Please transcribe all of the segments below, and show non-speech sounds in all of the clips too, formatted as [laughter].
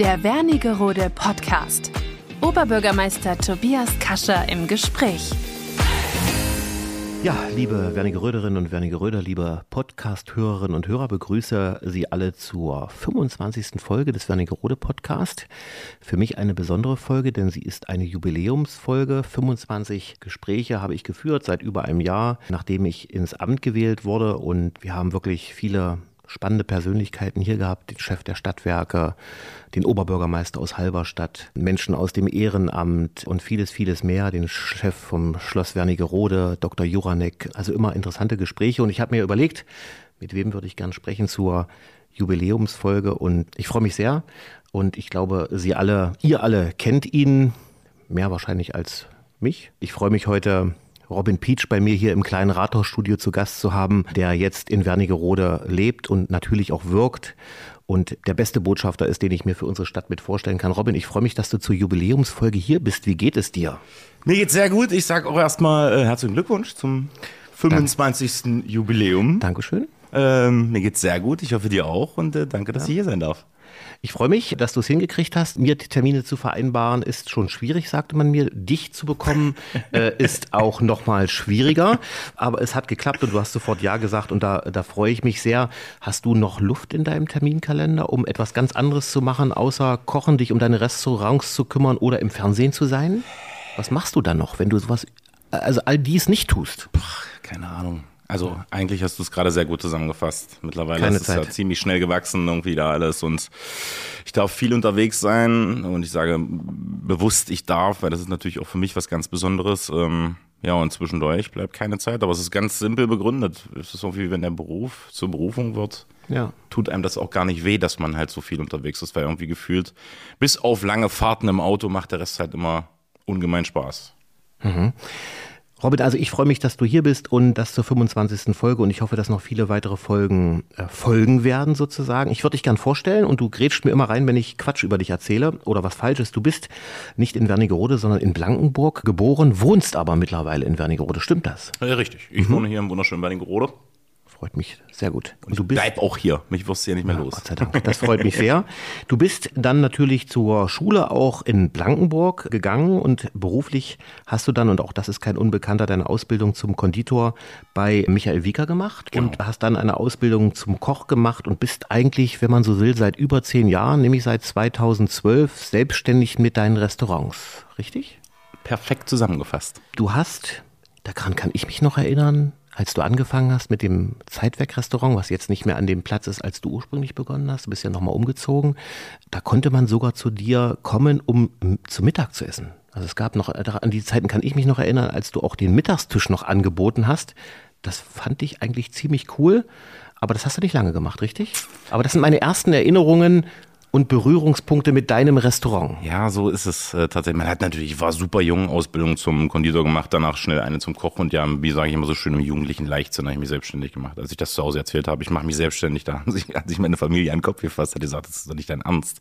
Der Wernigerode Podcast. Oberbürgermeister Tobias Kascher im Gespräch. Ja, liebe Wernigeröderinnen und Wernigeröder, liebe Podcast-Hörerinnen und Hörer, begrüße Sie alle zur 25. Folge des Wernigerode Podcast. Für mich eine besondere Folge, denn sie ist eine Jubiläumsfolge. 25 Gespräche habe ich geführt seit über einem Jahr, nachdem ich ins Amt gewählt wurde und wir haben wirklich viele spannende Persönlichkeiten hier gehabt, den Chef der Stadtwerke, den Oberbürgermeister aus Halberstadt, Menschen aus dem Ehrenamt und vieles, vieles mehr, den Chef vom Schloss Wernigerode, Dr. Juranek, also immer interessante Gespräche. Und ich habe mir überlegt, mit wem würde ich gern sprechen zur Jubiläumsfolge. Und ich freue mich sehr. Und ich glaube, Sie alle, ihr alle kennt ihn, mehr wahrscheinlich als mich. Ich freue mich heute Robin Peach bei mir hier im kleinen Rathausstudio zu Gast zu haben, der jetzt in Wernigerode lebt und natürlich auch wirkt und der beste Botschafter ist, den ich mir für unsere Stadt mit vorstellen kann. Robin, ich freue mich, dass du zur Jubiläumsfolge hier bist. Wie geht es dir? Mir geht's sehr gut. Ich sage auch erstmal äh, herzlichen Glückwunsch zum 25. Dank. Jubiläum. Dankeschön. Ähm, mir geht's sehr gut. Ich hoffe dir auch und äh, danke, dass ja. ich hier sein darf. Ich freue mich, dass du es hingekriegt hast. Mir Termine zu vereinbaren ist schon schwierig, sagte man mir. Dich zu bekommen [laughs] äh, ist auch noch mal schwieriger. Aber es hat geklappt und du hast sofort Ja gesagt und da, da freue ich mich sehr. Hast du noch Luft in deinem Terminkalender, um etwas ganz anderes zu machen, außer kochen, dich um deine Restaurants zu kümmern oder im Fernsehen zu sein? Was machst du dann noch, wenn du sowas, also all dies nicht tust? Puh, keine Ahnung. Also eigentlich hast du es gerade sehr gut zusammengefasst. Mittlerweile Keine ist es ja ziemlich schnell gewachsen, irgendwie da alles. Und ich darf viel unterwegs sein und ich sage bewusst, ich darf, weil das ist natürlich auch für mich was ganz Besonderes. Ähm, ja, und zwischendurch bleibt keine Zeit, aber es ist ganz simpel begründet. Es ist irgendwie, wenn der Beruf zur Berufung wird, ja. tut einem das auch gar nicht weh, dass man halt so viel unterwegs ist, weil irgendwie gefühlt, bis auf lange Fahrten im Auto macht der Rest halt immer ungemein Spaß. Mhm. Robert, also ich freue mich, dass du hier bist und das zur 25. Folge und ich hoffe, dass noch viele weitere Folgen äh, folgen werden sozusagen. Ich würde dich gern vorstellen und du grätschst mir immer rein, wenn ich Quatsch über dich erzähle oder was Falsches. Du bist nicht in Wernigerode, sondern in Blankenburg geboren, wohnst aber mittlerweile in Wernigerode. Stimmt das? Ja, richtig. Ich mhm. wohne hier im wunderschönen Wernigerode freut mich sehr gut. Und du bist, bleib auch hier. Mich wirst du ja nicht mehr ja, los. Gott sei Dank. Das freut mich sehr. [laughs] Du bist dann natürlich zur Schule auch in Blankenburg gegangen und beruflich hast du dann, und auch das ist kein Unbekannter, deine Ausbildung zum Konditor bei Michael Wieker gemacht genau. und hast dann eine Ausbildung zum Koch gemacht und bist eigentlich, wenn man so will, seit über zehn Jahren, nämlich seit 2012, selbstständig mit deinen Restaurants. Richtig? Perfekt zusammengefasst. Du hast, daran kann ich mich noch erinnern, als du angefangen hast mit dem Zeitwerk-Restaurant, was jetzt nicht mehr an dem Platz ist, als du ursprünglich begonnen hast, du bist ja nochmal umgezogen, da konnte man sogar zu dir kommen, um zu Mittag zu essen. Also es gab noch, an die Zeiten kann ich mich noch erinnern, als du auch den Mittagstisch noch angeboten hast. Das fand ich eigentlich ziemlich cool, aber das hast du nicht lange gemacht, richtig? Aber das sind meine ersten Erinnerungen und Berührungspunkte mit deinem Restaurant. Ja, so ist es äh, tatsächlich. Man hat natürlich, ich war super jung, Ausbildung zum Konditor gemacht, danach schnell eine zum Koch und ja, wie sage ich immer so schön, im jugendlichen Leichtsinn habe ich mich selbstständig gemacht. Als ich das zu Hause erzählt habe, ich mache mich selbstständig, da hat sich meine Familie an den Kopf gefasst, hat gesagt, das ist doch nicht dein Ernst.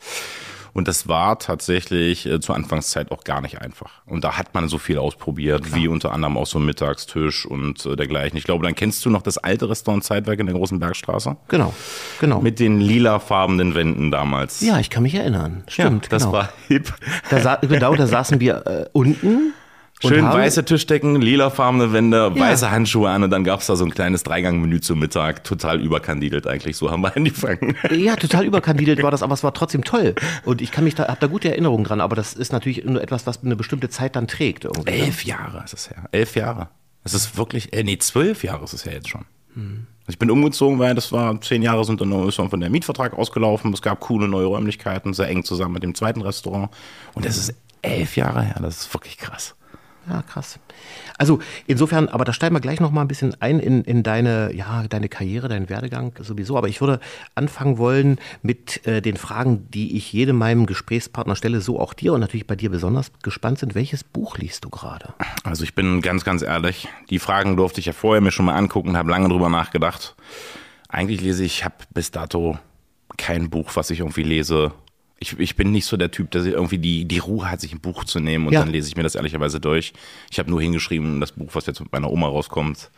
Und das war tatsächlich äh, zur Anfangszeit auch gar nicht einfach. Und da hat man so viel ausprobiert, Klar. wie unter anderem auch so Mittagstisch und äh, dergleichen. Ich glaube, dann kennst du noch das alte Restaurant Zeitwerk in der großen Bergstraße. Genau, genau. Mit den lilafarbenen Wänden damals. Ja, ich kann mich erinnern. Stimmt, ja, das genau. war hip. Da genau, da saßen wir äh, unten Schön weiße Tischdecken, lilafarbene Wände, ja. weiße Handschuhe an und dann gab's da so ein kleines Dreigangmenü zum Mittag. Total überkandidelt eigentlich, so haben wir [laughs] angefangen. Ja, total überkandidelt war das, aber es war trotzdem toll. Und ich kann mich da, hab da gute Erinnerungen dran, aber das ist natürlich nur etwas, was eine bestimmte Zeit dann trägt. Irgendwie, ne? Elf Jahre ist es her. Elf Jahre. Es ist wirklich, äh, nee, zwölf Jahre ist es ja jetzt schon. Hm. Also ich bin umgezogen, weil das war zehn Jahre sind dann ist von der Mietvertrag ausgelaufen. Es gab coole neue Räumlichkeiten, sehr eng zusammen mit dem zweiten Restaurant. Und das ist elf Jahre her. Das ist wirklich krass. Ja, krass. Also insofern, aber da steigen wir gleich noch mal ein bisschen ein in, in deine, ja, deine Karriere, deinen Werdegang sowieso. Aber ich würde anfangen wollen mit äh, den Fragen, die ich jedem meinem Gesprächspartner stelle, so auch dir und natürlich bei dir besonders gespannt sind. Welches Buch liest du gerade? Also ich bin ganz, ganz ehrlich. Die Fragen durfte ich ja vorher mir schon mal angucken, habe lange drüber nachgedacht. Eigentlich lese ich, habe bis dato kein Buch, was ich irgendwie lese, ich, ich bin nicht so der Typ, der irgendwie die, die Ruhe hat, sich ein Buch zu nehmen und ja. dann lese ich mir das ehrlicherweise durch. Ich habe nur hingeschrieben, das Buch, was jetzt mit meiner Oma rauskommt.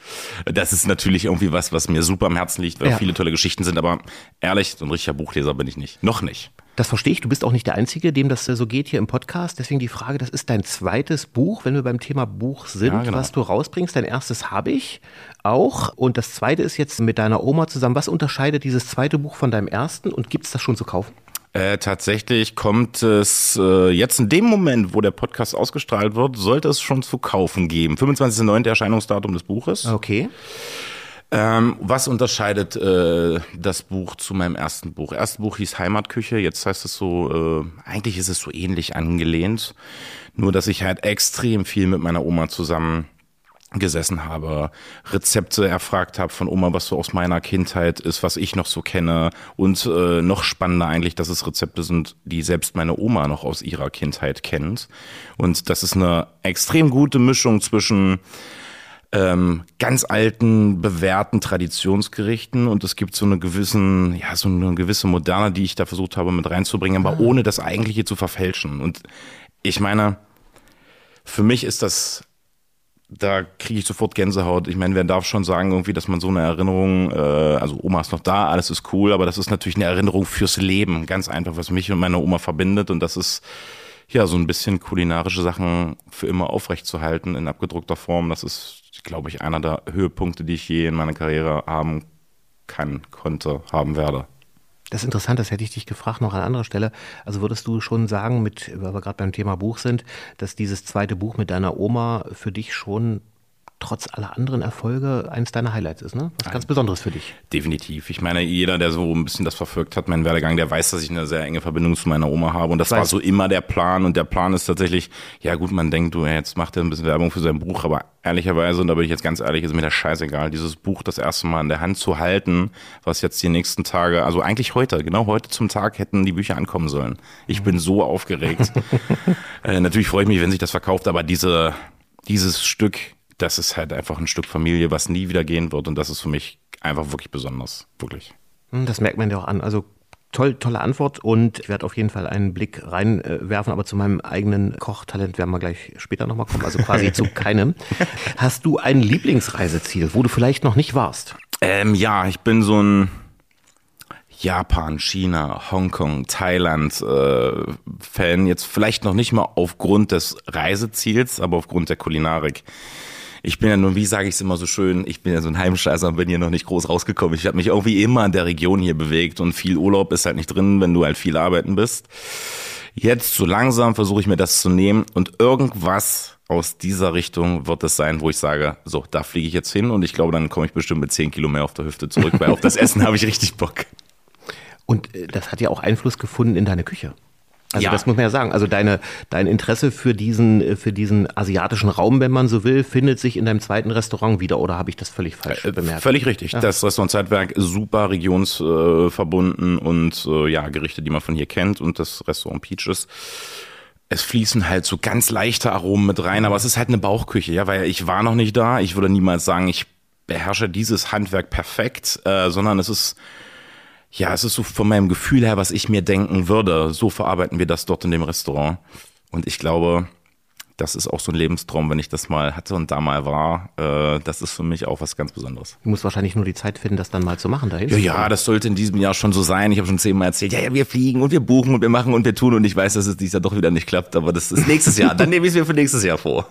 Das ist natürlich irgendwie was, was mir super am Herzen liegt, weil ja. viele tolle Geschichten sind, aber ehrlich, so ein richtiger Buchleser bin ich nicht. Noch nicht. Das verstehe ich. Du bist auch nicht der Einzige, dem das so geht hier im Podcast. Deswegen die Frage, das ist dein zweites Buch, wenn wir beim Thema Buch sind, ja, genau. was du rausbringst. Dein erstes habe ich auch. Und das zweite ist jetzt mit deiner Oma zusammen. Was unterscheidet dieses zweite Buch von deinem ersten und gibt es das schon zu kaufen? Äh, tatsächlich kommt es äh, jetzt in dem Moment, wo der Podcast ausgestrahlt wird, sollte es schon zu kaufen geben. 25.09. Erscheinungsdatum des Buches. Okay. Ähm, was unterscheidet äh, das Buch zu meinem ersten Buch? Erstes Buch hieß Heimatküche, jetzt heißt es so, äh, eigentlich ist es so ähnlich angelehnt, nur dass ich halt extrem viel mit meiner Oma zusammen gesessen habe, Rezepte erfragt habe von Oma, was so aus meiner Kindheit ist, was ich noch so kenne und äh, noch spannender eigentlich, dass es Rezepte sind, die selbst meine Oma noch aus ihrer Kindheit kennt und das ist eine extrem gute Mischung zwischen ähm, ganz alten, bewährten Traditionsgerichten und es gibt so eine gewissen, ja, so eine gewisse Moderne, die ich da versucht habe mit reinzubringen, aber ah. ohne das Eigentliche zu verfälschen. Und ich meine, für mich ist das da kriege ich sofort Gänsehaut. Ich meine, wer darf schon sagen, irgendwie, dass man so eine Erinnerung, äh, also Oma ist noch da, alles ist cool, aber das ist natürlich eine Erinnerung fürs Leben, ganz einfach, was mich und meine Oma verbindet und das ist ja so ein bisschen kulinarische Sachen für immer aufrechtzuerhalten in abgedruckter Form. Das ist glaube ich, einer der Höhepunkte, die ich je in meiner Karriere haben kann, konnte, haben werde. Das ist interessant, das hätte ich dich gefragt noch an anderer Stelle. Also würdest du schon sagen, mit, weil wir gerade beim Thema Buch sind, dass dieses zweite Buch mit deiner Oma für dich schon trotz aller anderen Erfolge eines deiner Highlights ist, ne? Was ganz Besonderes für dich. Definitiv. Ich meine, jeder, der so ein bisschen das verfolgt hat, meinen Werdegang, der weiß, dass ich eine sehr enge Verbindung zu meiner Oma habe. Und das war so immer der Plan. Und der Plan ist tatsächlich, ja gut, man denkt, du, jetzt macht er ein bisschen Werbung für sein Buch, aber ehrlicherweise, und da bin ich jetzt ganz ehrlich, ist mir das scheißegal, dieses Buch das erste Mal in der Hand zu halten, was jetzt die nächsten Tage, also eigentlich heute, genau heute zum Tag hätten die Bücher ankommen sollen. Ich bin so aufgeregt. [laughs] äh, natürlich freue ich mich, wenn sich das verkauft, aber diese, dieses Stück das ist halt einfach ein Stück Familie, was nie wieder gehen wird. Und das ist für mich einfach wirklich besonders. Wirklich. Hm, das merkt man ja auch an. Also toll, tolle Antwort und ich werde auf jeden Fall einen Blick reinwerfen, aber zu meinem eigenen Kochtalent werden wir gleich später nochmal kommen, also quasi [laughs] zu keinem. Hast du ein Lieblingsreiseziel, wo du vielleicht noch nicht warst? Ähm, ja, ich bin so ein Japan, China, Hongkong, Thailand äh, Fan. Jetzt vielleicht noch nicht mal aufgrund des Reiseziels, aber aufgrund der Kulinarik ich bin ja nun, wie sage ich es immer so schön, ich bin ja so ein Heimscheißer und bin hier noch nicht groß rausgekommen. Ich habe mich irgendwie immer in der Region hier bewegt und viel Urlaub ist halt nicht drin, wenn du halt viel arbeiten bist. Jetzt so langsam versuche ich mir das zu nehmen und irgendwas aus dieser Richtung wird es sein, wo ich sage, so, da fliege ich jetzt hin und ich glaube, dann komme ich bestimmt mit zehn Kilo mehr auf der Hüfte zurück, weil auf das Essen [laughs] habe ich richtig Bock. Und äh, das hat ja auch Einfluss gefunden in deine Küche. Also ja. das muss man ja sagen. Also deine, dein Interesse für diesen, für diesen asiatischen Raum, wenn man so will, findet sich in deinem zweiten Restaurant wieder oder habe ich das völlig falsch äh, bemerkt? Völlig richtig. Ja. Das Restaurant Zeitwerk super regionsverbunden äh, und äh, ja, Gerichte, die man von hier kennt und das Restaurant Peaches. Es fließen halt so ganz leichte Aromen mit rein, aber es ist halt eine Bauchküche, ja, weil ich war noch nicht da. Ich würde niemals sagen, ich beherrsche dieses Handwerk perfekt, äh, sondern es ist ja, es ist so von meinem Gefühl her, was ich mir denken würde. So verarbeiten wir das dort in dem Restaurant. Und ich glaube, das ist auch so ein Lebenstraum, wenn ich das mal hatte und da mal war. Äh, das ist für mich auch was ganz Besonderes. Du musst wahrscheinlich nur die Zeit finden, das dann mal zu machen dahin. Ja, ja, das sollte in diesem Jahr schon so sein. Ich habe schon zehnmal erzählt, ja, ja, wir fliegen und wir buchen und wir machen und wir tun und ich weiß, dass es dieses Jahr doch wieder nicht klappt, aber das ist nächstes Jahr. Dann nehme ich es mir für nächstes Jahr vor.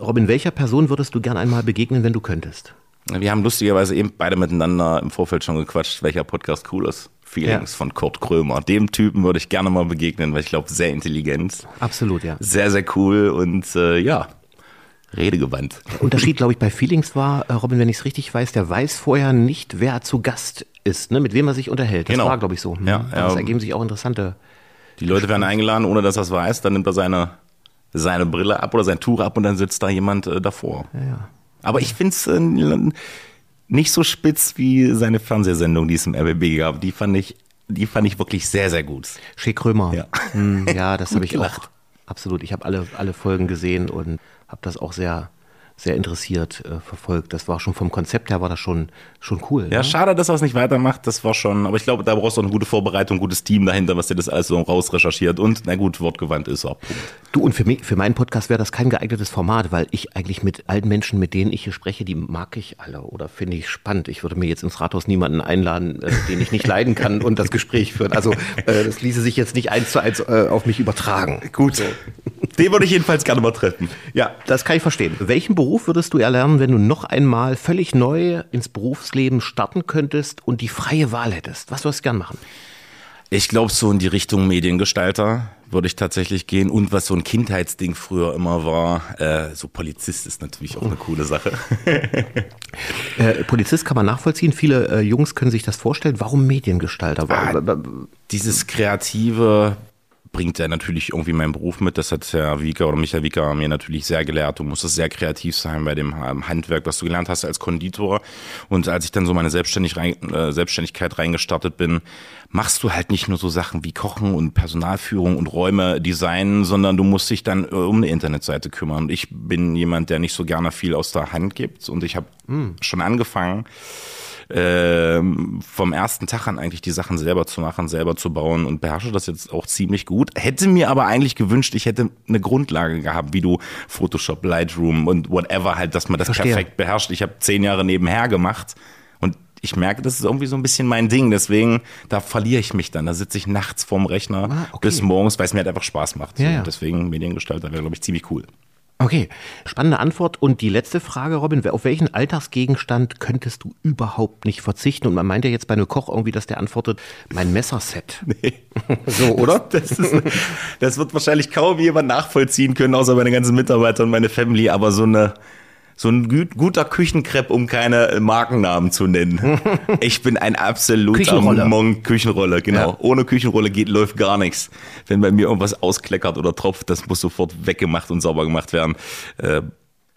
Robin, welcher Person würdest du gern einmal begegnen, wenn du könntest? Wir haben lustigerweise eben beide miteinander im Vorfeld schon gequatscht, welcher Podcast cool ist. Feelings ja. von Kurt Krömer. Dem Typen würde ich gerne mal begegnen, weil ich glaube, sehr intelligent. Absolut, ja. Sehr, sehr cool und äh, ja, redegewandt. Der Unterschied, glaube ich, bei Feelings war, äh, Robin, wenn ich es richtig weiß, der weiß vorher nicht, wer zu Gast ist, ne, mit wem er sich unterhält. Das genau. war, glaube ich, so. Ja, ja. Das ergeben sich auch interessante. Die Leute werden eingeladen, ohne dass er es weiß, dann nimmt er seine, seine Brille ab oder sein Tuch ab und dann sitzt da jemand äh, davor. Ja, ja. Aber ich finde es äh, nicht so spitz wie seine Fernsehsendung, die es im RBB gab. Die fand ich, die fand ich wirklich sehr, sehr gut. Schick Krömer. Ja, hm, ja das [laughs] habe ich auch. Absolut. Ich habe alle, alle Folgen gesehen und habe das auch sehr, sehr interessiert äh, verfolgt. Das war schon vom Konzept her war das schon, schon cool. Ja, ne? schade, dass er es nicht weitermacht. Das war schon, aber ich glaube, da brauchst du auch eine gute Vorbereitung, ein gutes Team dahinter, was dir das alles so rausrecherchiert und, na gut, wortgewandt ist auch. Punkt. Du, und für mich, für meinen Podcast wäre das kein geeignetes Format, weil ich eigentlich mit allen Menschen, mit denen ich hier spreche, die mag ich alle oder finde ich spannend. Ich würde mir jetzt ins Rathaus niemanden einladen, äh, den ich nicht leiden kann und das Gespräch führen. Also, äh, das ließe sich jetzt nicht eins zu eins äh, auf mich übertragen. Gut. So. Den würde ich jedenfalls gerne mal treffen. Ja, das kann ich verstehen. Welchen Beruf würdest du erlernen, wenn du noch einmal völlig neu ins Berufsleben starten könntest und die freie Wahl hättest? Was würdest du gern machen? Ich glaube, so in die Richtung Mediengestalter würde ich tatsächlich gehen. Und was so ein Kindheitsding früher immer war, äh, so Polizist ist natürlich auch eine coole Sache. [laughs] äh, Polizist kann man nachvollziehen. Viele äh, Jungs können sich das vorstellen. Warum Mediengestalter? Ah, dieses kreative, bringt er natürlich irgendwie meinen Beruf mit. Das hat Herr Wieker oder Michael Wieker mir natürlich sehr gelehrt. Du musstest sehr kreativ sein bei dem ähm, Handwerk, was du gelernt hast als Konditor. Und als ich dann so meine Selbstständig rein, äh, Selbstständigkeit reingestartet bin, machst du halt nicht nur so Sachen wie Kochen und Personalführung und Räume designen, sondern du musst dich dann äh, um eine Internetseite kümmern. Und ich bin jemand, der nicht so gerne viel aus der Hand gibt. Und ich habe mm. schon angefangen, äh, vom ersten Tag an eigentlich die Sachen selber zu machen, selber zu bauen und beherrsche das jetzt auch ziemlich gut. Hätte mir aber eigentlich gewünscht, ich hätte eine Grundlage gehabt, wie du Photoshop, Lightroom und whatever halt, dass man das Verstehe. perfekt beherrscht. Ich habe zehn Jahre nebenher gemacht und ich merke, das ist irgendwie so ein bisschen mein Ding. Deswegen, da verliere ich mich dann. Da sitze ich nachts vorm Rechner ah, okay. bis morgens, weil es mir halt einfach Spaß macht. Ja, ja. Deswegen Mediengestalter wäre, glaube ich, ziemlich cool. Okay, spannende Antwort. Und die letzte Frage, Robin, auf welchen Alltagsgegenstand könntest du überhaupt nicht verzichten? Und man meint ja jetzt bei einem Koch irgendwie, dass der antwortet, mein Messerset. [laughs] Nee. so, oder? Das, [laughs] das, ist, das wird wahrscheinlich kaum jemand nachvollziehen können, außer meine ganzen Mitarbeiter und meine Family. Aber so eine so ein guter Küchenkrepp, um keine äh, Markennamen zu nennen. [laughs] Ich bin ein absoluter Küchenrolle. Monk Küchenrolle, genau. Ja. Ohne Küchenrolle geht läuft gar nichts. Wenn bei mir irgendwas auskleckert oder tropft, das muss sofort weggemacht und sauber gemacht werden. Äh,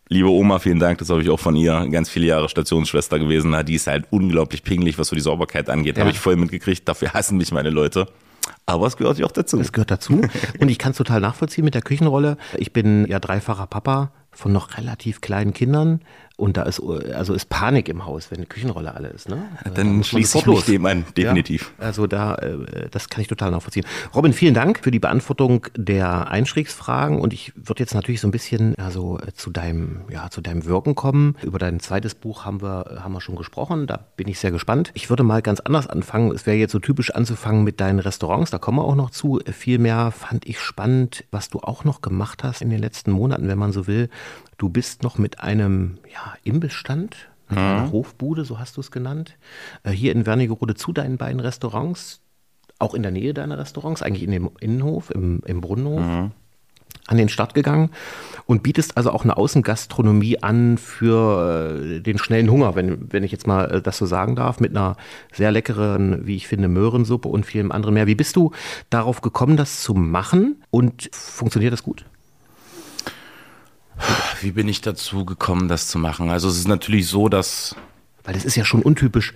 liebe Oma, vielen Dank, das habe ich auch von ihr, ganz viele Jahre Stationsschwester gewesen. Die ist halt unglaublich pingelig, was so die Sauberkeit angeht. Ja. Habe ich voll mitgekriegt. Dafür hassen mich meine Leute. Aber es gehört ja auch dazu. Es gehört dazu. Und ich kann es total nachvollziehen mit der Küchenrolle. Ich bin ja dreifacher Papa von noch relativ kleinen Kindern. Und da ist, also ist Panik im Haus, wenn eine Küchenrolle alle ist. Ne? Dann schließe ich mich dem an, definitiv. Ja, also da, äh, das kann ich total nachvollziehen. Robin, vielen Dank für die Beantwortung der Einstiegsfragen. Und ich würde jetzt natürlich so ein bisschen also, zu, deinem, ja, zu deinem Wirken kommen. Über dein zweites Buch haben wir, haben wir schon gesprochen. Da bin ich sehr gespannt. Ich würde mal ganz anders anfangen. Es wäre jetzt so typisch anzufangen mit deinen Restaurants. Da kommen wir auch noch zu. Vielmehr fand ich spannend, was du auch noch gemacht hast in den letzten Monaten, wenn man so will. Du bist noch mit einem ja, Imbissstand, mit mhm. einer Hofbude, so hast du es genannt, äh, hier in Wernigerode zu deinen beiden Restaurants, auch in der Nähe deiner Restaurants, eigentlich in dem Innenhof, im, im Brunnenhof. Mhm an den Start gegangen und bietest also auch eine Außengastronomie an für äh, den schnellen Hunger, wenn, wenn ich jetzt mal äh, das so sagen darf, mit einer sehr leckeren, wie ich finde, Möhrensuppe und vielem anderen mehr. Wie bist du darauf gekommen, das zu machen und funktioniert das gut? Wie bin ich dazu gekommen, das zu machen? Also es ist natürlich so, dass... Weil es ist ja schon untypisch,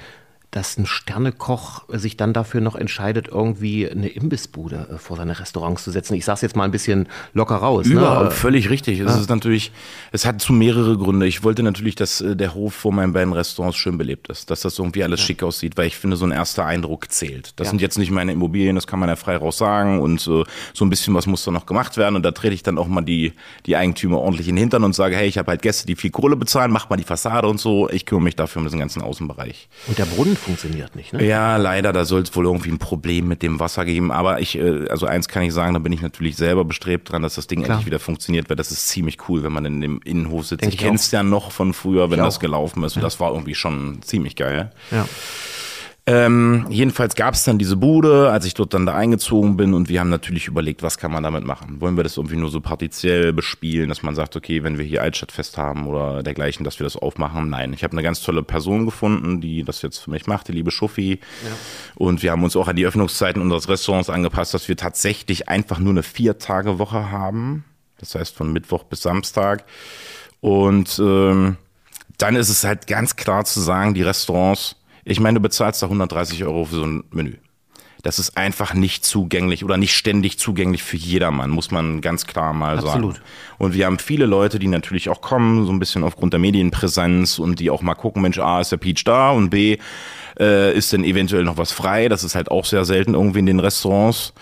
dass ein Sternekoch sich dann dafür noch entscheidet, irgendwie eine Imbissbude äh, vor seine Restaurants zu setzen. Ich sage jetzt mal ein bisschen locker raus. Überall, ne? völlig richtig. Es ja. ist natürlich, es hat zu mehrere Gründe. Ich wollte natürlich, dass äh, der Hof vor meinen beiden Restaurants schön belebt ist, dass das irgendwie alles ja. schick aussieht, weil ich finde, so ein erster Eindruck zählt. Das ja. sind jetzt nicht meine Immobilien, das kann man ja frei raus sagen und so, so ein bisschen was muss da noch gemacht werden und da trete ich dann auch mal die, die Eigentümer ordentlich in den Hintern und sage, hey, ich habe halt Gäste, die viel Kohle bezahlen, mach mal die Fassade und so. Ich kümmere mich dafür um diesen ganzen Außenbereich. Und der Brunnen funktioniert nicht, ne? Ja, leider, da soll es wohl irgendwie ein Problem mit dem Wasser geben. Aber ich, äh, also eins kann ich sagen, da bin ich natürlich selber bestrebt dran, dass das Ding Klar. endlich wieder funktioniert, weil das ist ziemlich cool, wenn man in dem Innenhof sitzt. Denk ich kenne es ja noch von früher, wenn ich das auch. gelaufen ist. Und das war irgendwie schon ziemlich geil. Ja. Ähm, jedenfalls gab es dann diese Bude, als ich dort dann da eingezogen bin und wir haben natürlich überlegt, was kann man damit machen? Wollen wir das irgendwie nur so partiziell bespielen, dass man sagt, okay, wenn wir hier Altstadtfest haben oder dergleichen, dass wir das aufmachen? Nein, ich habe eine ganz tolle Person gefunden, die das jetzt für mich macht, die liebe Schuffi. Ja. Und wir haben uns auch an die Öffnungszeiten unseres Restaurants angepasst, dass wir tatsächlich einfach nur eine Vier-Tage-Woche haben. Das heißt von Mittwoch bis Samstag. Und ähm, dann ist es halt ganz klar zu sagen, die Restaurants ich meine, du bezahlst da 130 Euro für so ein Menü. das ist einfach nicht zugänglich oder nicht ständig zugänglich für jedermann, muss man ganz klar mal Absolut. sagen. Und wir haben viele Leute, die natürlich auch kommen, so ein bisschen aufgrund der Medienpräsenz und die auch mal gucken, Mensch, A, ist der Peach da und B, äh, ist denn eventuell noch was frei? Das ist halt auch sehr selten irgendwie in den Restaurants.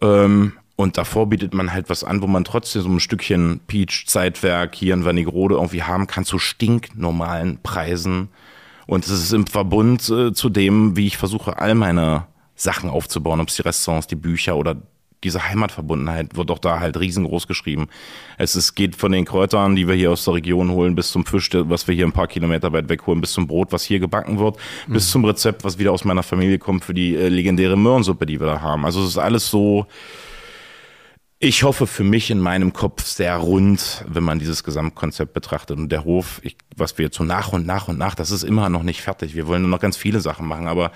Ähm, und davor bietet man halt was an, wo man trotzdem so ein Stückchen Peach-Zeitwerk hier in Wernigerode irgendwie haben kann zu stinknormalen Preisen. Und es ist im Verbund äh, zu dem, wie ich versuche, all meine Sachen aufzubauen, ob es die Restaurants, die Bücher oder diese Heimatverbundenheit wird auch da halt riesengroß geschrieben. Es ist, geht von den Kräutern, die wir hier aus der Region holen, bis zum Fisch, was wir hier ein paar Kilometer weit weg holen, bis zum Brot, was hier gebacken wird, mhm. bis zum Rezept, was wieder aus meiner Familie kommt für die äh, legendäre Möhrensuppe, die wir da haben. Also es ist alles so, ich hoffe für mich in meinem Kopf sehr rund, wenn man dieses Gesamtkonzept betrachtet. Und der Hof, ich, was wir jetzt so nach und nach und nach, das ist immer noch nicht fertig. Wir wollen noch ganz viele Sachen machen, aber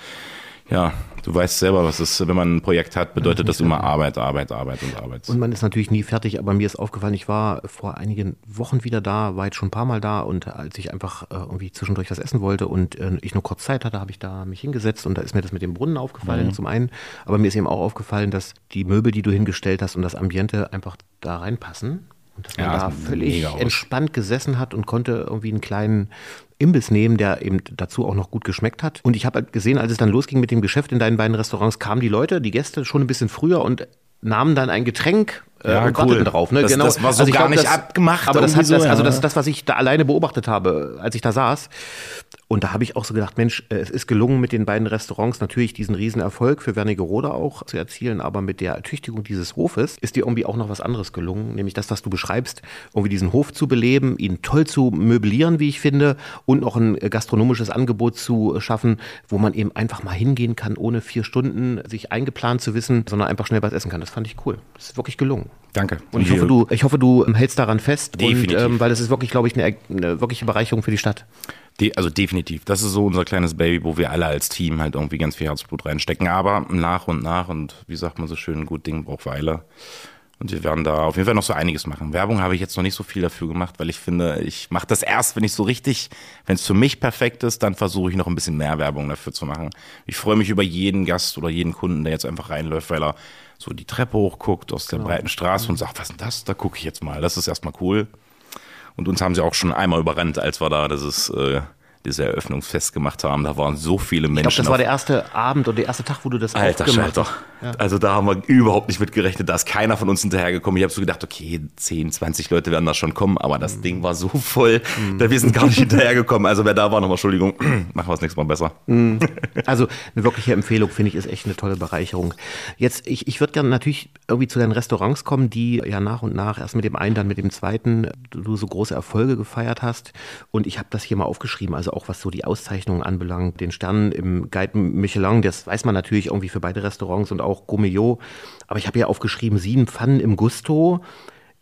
ja, du weißt selber, was ist, wenn man ein Projekt hat, bedeutet das immer Arbeit, Arbeit, Arbeit und Arbeit. Und man ist natürlich nie fertig, aber mir ist aufgefallen, ich war vor einigen Wochen wieder da, war jetzt schon ein paar Mal da und als ich einfach äh, irgendwie zwischendurch was essen wollte und äh, ich nur kurz Zeit hatte, habe ich da mich hingesetzt und da ist mir das mit dem Brunnen aufgefallen mhm. zum einen, aber mir ist eben auch aufgefallen, dass die Möbel, die du hingestellt hast und das Ambiente einfach da reinpassen. Und dass man ja, da völlig entspannt gesessen hat und konnte irgendwie einen kleinen Imbiss nehmen, der eben dazu auch noch gut geschmeckt hat. Und ich habe halt gesehen, als es dann losging mit dem Geschäft in deinen beiden Restaurants, kamen die Leute, die Gäste schon ein bisschen früher und nahmen dann ein Getränk äh, ja, und cool. drauf. Ne? Das, genau. das war so also gar glaub, nicht das, abgemacht. Aber das hat das, also das ist das, was ich da alleine beobachtet habe, als ich da saß. Und da habe ich auch so gedacht, Mensch, äh, es ist gelungen, mit den beiden Restaurants natürlich diesen Riesenerfolg für Wernigerode auch zu erzielen, aber mit der Ertüchtigung dieses Hofes ist dir irgendwie auch noch was anderes gelungen, nämlich das, was du beschreibst, irgendwie diesen Hof zu beleben, ihn toll zu möblieren, wie ich finde, und noch ein gastronomisches Angebot zu schaffen, wo man eben einfach mal hingehen kann, ohne vier Stunden sich eingeplant zu wissen, sondern einfach schnell was essen kann. Das fand ich cool. Das ist wirklich gelungen. Danke. Und ich hoffe, du, ich hoffe, du hältst daran fest. Und, ähm, weil das ist wirklich, glaube ich, eine, eine wirkliche Bereicherung für die Stadt. De also definitiv. Das ist so unser kleines Baby, wo wir alle als Team halt irgendwie ganz viel Herzblut reinstecken. Aber nach und nach und wie sagt man so schön, gut Ding braucht Weile. Und wir werden da auf jeden Fall noch so einiges machen. Werbung habe ich jetzt noch nicht so viel dafür gemacht, weil ich finde, ich mache das erst, wenn ich so richtig, wenn es für mich perfekt ist, dann versuche ich noch ein bisschen mehr Werbung dafür zu machen. Ich freue mich über jeden Gast oder jeden Kunden, der jetzt einfach reinläuft, weil er so die Treppe hochguckt aus der genau. breiten Straße und sagt, was ist denn das? Da gucke ich jetzt mal. Das ist erstmal cool. Und uns haben sie auch schon einmal überrannt, als wir da dieses äh, diese Eröffnungsfest gemacht haben. Da waren so viele Menschen. Ich glaube, das war der erste Abend oder der erste Tag, wo du das Alter Schalter. Ja. Also da haben wir überhaupt nicht mit gerechnet. Da ist keiner von uns hinterhergekommen. Ich habe so gedacht, okay, 10, 20 Leute werden da schon kommen, aber das mhm. Ding war so voll, mhm. da wir sind gar nicht [laughs] hinterhergekommen. Also wer da war, nochmal Entschuldigung, [clears throat] machen wir es nächstes Mal besser. Mhm. Also eine wirkliche Empfehlung, finde ich, ist echt eine tolle Bereicherung. Jetzt, ich, ich würde gerne natürlich irgendwie zu deinen Restaurants kommen, die ja nach und nach, erst mit dem einen, dann mit dem zweiten, du so große Erfolge gefeiert hast. Und ich habe das hier mal aufgeschrieben. Also auch was so die Auszeichnungen anbelangt, den Stern im Guide Michelin, das weiß man natürlich irgendwie für beide Restaurants und auch Gourmillot. Aber ich habe ja aufgeschrieben, sieben Pfannen im Gusto.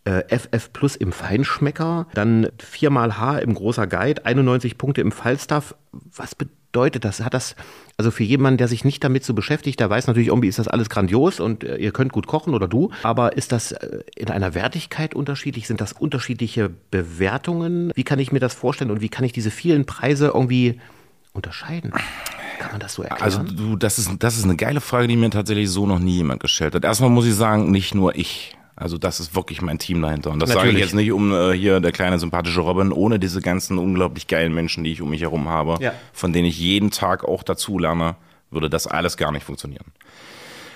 FF äh, Plus im Feinschmecker, dann viermal H im großer Guide, 91 Punkte im Falstaff. Was bedeutet das? Hat das, also für jemanden, der sich nicht damit so beschäftigt, der weiß natürlich, irgendwie ist das alles grandios und äh, ihr könnt gut kochen oder du, aber ist das äh, in einer Wertigkeit unterschiedlich? Sind das unterschiedliche Bewertungen? Wie kann ich mir das vorstellen und wie kann ich diese vielen Preise irgendwie unterscheiden? Kann man das so erklären? Also du, das ist, das ist eine geile Frage, die mir tatsächlich so noch nie jemand gestellt hat. Erstmal muss ich sagen, nicht nur ich. Also das ist wirklich mein Team dahinter. Und das Natürlich. sage ich jetzt nicht um äh, hier der kleine sympathische Robin, ohne diese ganzen unglaublich geilen Menschen, die ich um mich herum habe, ja. von denen ich jeden Tag auch dazu lerne, würde das alles gar nicht funktionieren.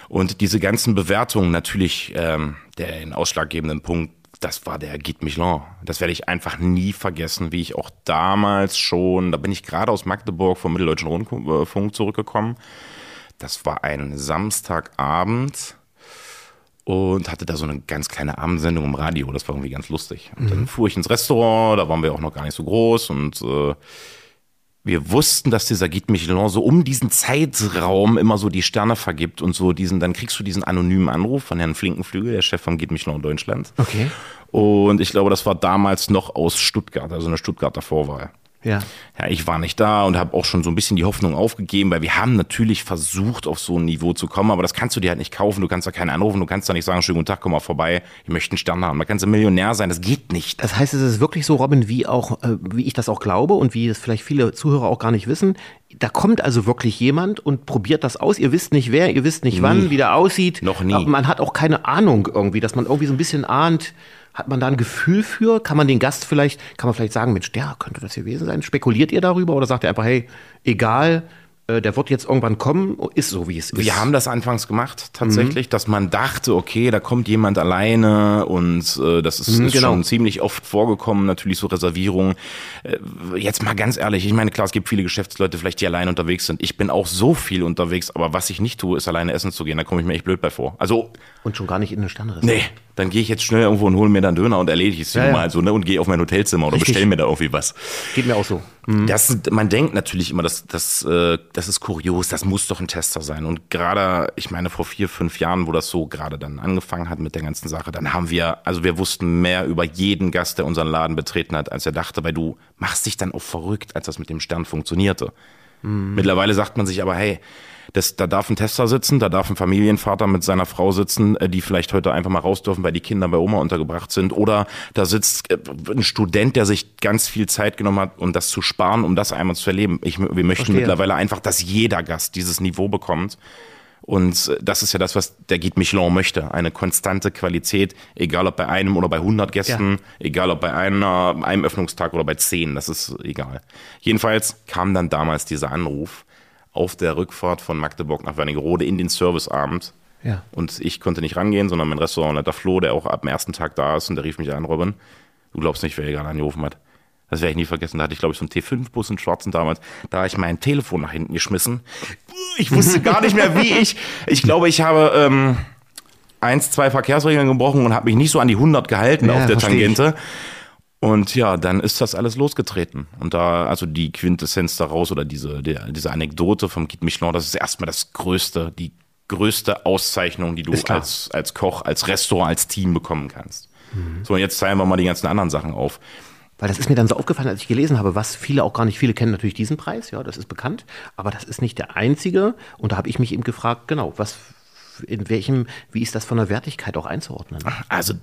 Und diese ganzen Bewertungen, natürlich ähm, den ausschlaggebenden Punkt, das war der Guide Michelin. Das werde ich einfach nie vergessen, wie ich auch damals schon, da bin ich gerade aus Magdeburg vom Mitteldeutschen Rundfunk zurückgekommen. Das war ein Samstagabend und hatte da so eine ganz kleine Abendsendung im Radio. Das war irgendwie ganz lustig. Und dann mhm. fuhr ich ins Restaurant, da waren wir auch noch gar nicht so groß und äh, wir wussten, dass dieser Guide Michelin so um diesen Zeitraum immer so die Sterne vergibt und so diesen, dann kriegst du diesen anonymen Anruf von Herrn Flinkenflügel, der Chef vom Guide Michelin Deutschland. Okay. Und ich glaube, das war damals noch aus Stuttgart, also eine Stuttgarter Vorwahl. Ja. Ja, ich war nicht da und habe auch schon so ein bisschen die Hoffnung aufgegeben, weil wir haben natürlich versucht, auf so ein Niveau zu kommen, aber das kannst du dir halt nicht kaufen. Du kannst da keinen anrufen, du kannst da nicht sagen, schönen guten Tag, komm mal vorbei, ich möchte einen Stern haben. Da kannst du Millionär sein, das geht nicht. Das heißt, es ist wirklich so, Robin, wie auch, äh, wie ich das auch glaube und wie es vielleicht viele Zuhörer auch gar nicht wissen. Da kommt also wirklich jemand und probiert das aus. Ihr wisst nicht wer, ihr wisst nicht wann, nie. wie der aussieht. Noch nie. Man hat auch keine Ahnung irgendwie, dass man irgendwie so ein bisschen ahnt, hat man da ein Gefühl für? Kann man den Gast vielleicht, kann man vielleicht sagen, Mensch, der könnte das gewesen sein? Spekuliert ihr darüber oder sagt ihr einfach, hey, egal, äh, der wird jetzt irgendwann kommen, ist so wie es ist. Wir haben das anfangs gemacht, tatsächlich, mhm. dass man dachte, okay, da kommt jemand alleine und äh, das ist, mhm, ist genau. schon ziemlich oft vorgekommen, natürlich so Reservierungen. Äh, jetzt mal ganz ehrlich, ich meine, klar, es gibt viele Geschäftsleute vielleicht, die alleine unterwegs sind. Ich bin auch so viel unterwegs, aber was ich nicht tue, ist alleine essen zu gehen. Da komme ich mir echt blöd bei vor. Also und schon gar nicht in eine Standrisse. Nee, dann gehe ich jetzt schnell irgendwo und hole mir dann Döner und erledige es ja, mal so, ne? Und gehe auf mein Hotelzimmer oder bestelle mir da irgendwie was. Geht mir auch so. Mhm. Das, man denkt natürlich immer, das, das, äh, das ist kurios, das muss doch ein Tester sein. Und gerade, ich meine, vor vier, fünf Jahren, wo das so gerade dann angefangen hat mit der ganzen Sache, dann haben wir, also wir wussten mehr über jeden Gast, der unseren Laden betreten hat, als er dachte, weil du machst dich dann auch verrückt, als das mit dem Stern funktionierte. Mhm. Mittlerweile sagt man sich aber, hey, das, da darf ein Tester sitzen, da darf ein Familienvater mit seiner Frau sitzen, äh, die vielleicht heute einfach mal raus dürfen, weil die Kinder bei Oma untergebracht sind. Oder da sitzt äh, ein Student, der sich ganz viel Zeit genommen hat, um das zu sparen, um das einmal zu erleben. Ich, wir möchten Verstehe. mittlerweile einfach, dass jeder Gast dieses Niveau bekommt. Und äh, das ist ja das, was der Guide Michelin möchte. Eine konstante Qualität, egal ob bei einem oder bei 100 Gästen, ja. egal ob bei einer, einem Öffnungstag oder bei zehn, das ist egal. Jedenfalls kam dann damals dieser Anruf auf der Rückfahrt von Magdeburg nach Wernigerode in den Serviceabend. Ja. Und ich konnte nicht rangehen, sondern mein Restaurantleiter Flo, der auch ab dem ersten Tag da ist, und der rief mich an, Robin, du glaubst nicht, wer hier gerade angerufen hat. Das werde ich nie vergessen. Da hatte ich, glaube ich, so einen T5-Bus in Schwarzen damals. Da habe ich mein Telefon nach hinten geschmissen. Ich wusste gar nicht mehr, wie ich. Ich glaube, ich habe ähm, eins, zwei Verkehrsregeln gebrochen und habe mich nicht so an die 100 gehalten ja, auf der Tangente. Ich. Und ja, dann ist das alles losgetreten. Und da, also die Quintessenz daraus oder diese, der, diese Anekdote vom Guide Michelin, das ist erstmal das größte, die größte Auszeichnung, die du als, als Koch, als Restaurant, als Team bekommen kannst. Mhm. So, und jetzt zeigen wir mal die ganzen anderen Sachen auf. Weil das ist mir dann so aufgefallen, als ich gelesen habe, was viele auch gar nicht, viele kennen natürlich diesen Preis, ja, das ist bekannt, aber das ist nicht der einzige. Und da habe ich mich eben gefragt, genau, was, in welchem, wie ist das von der Wertigkeit auch einzuordnen? Also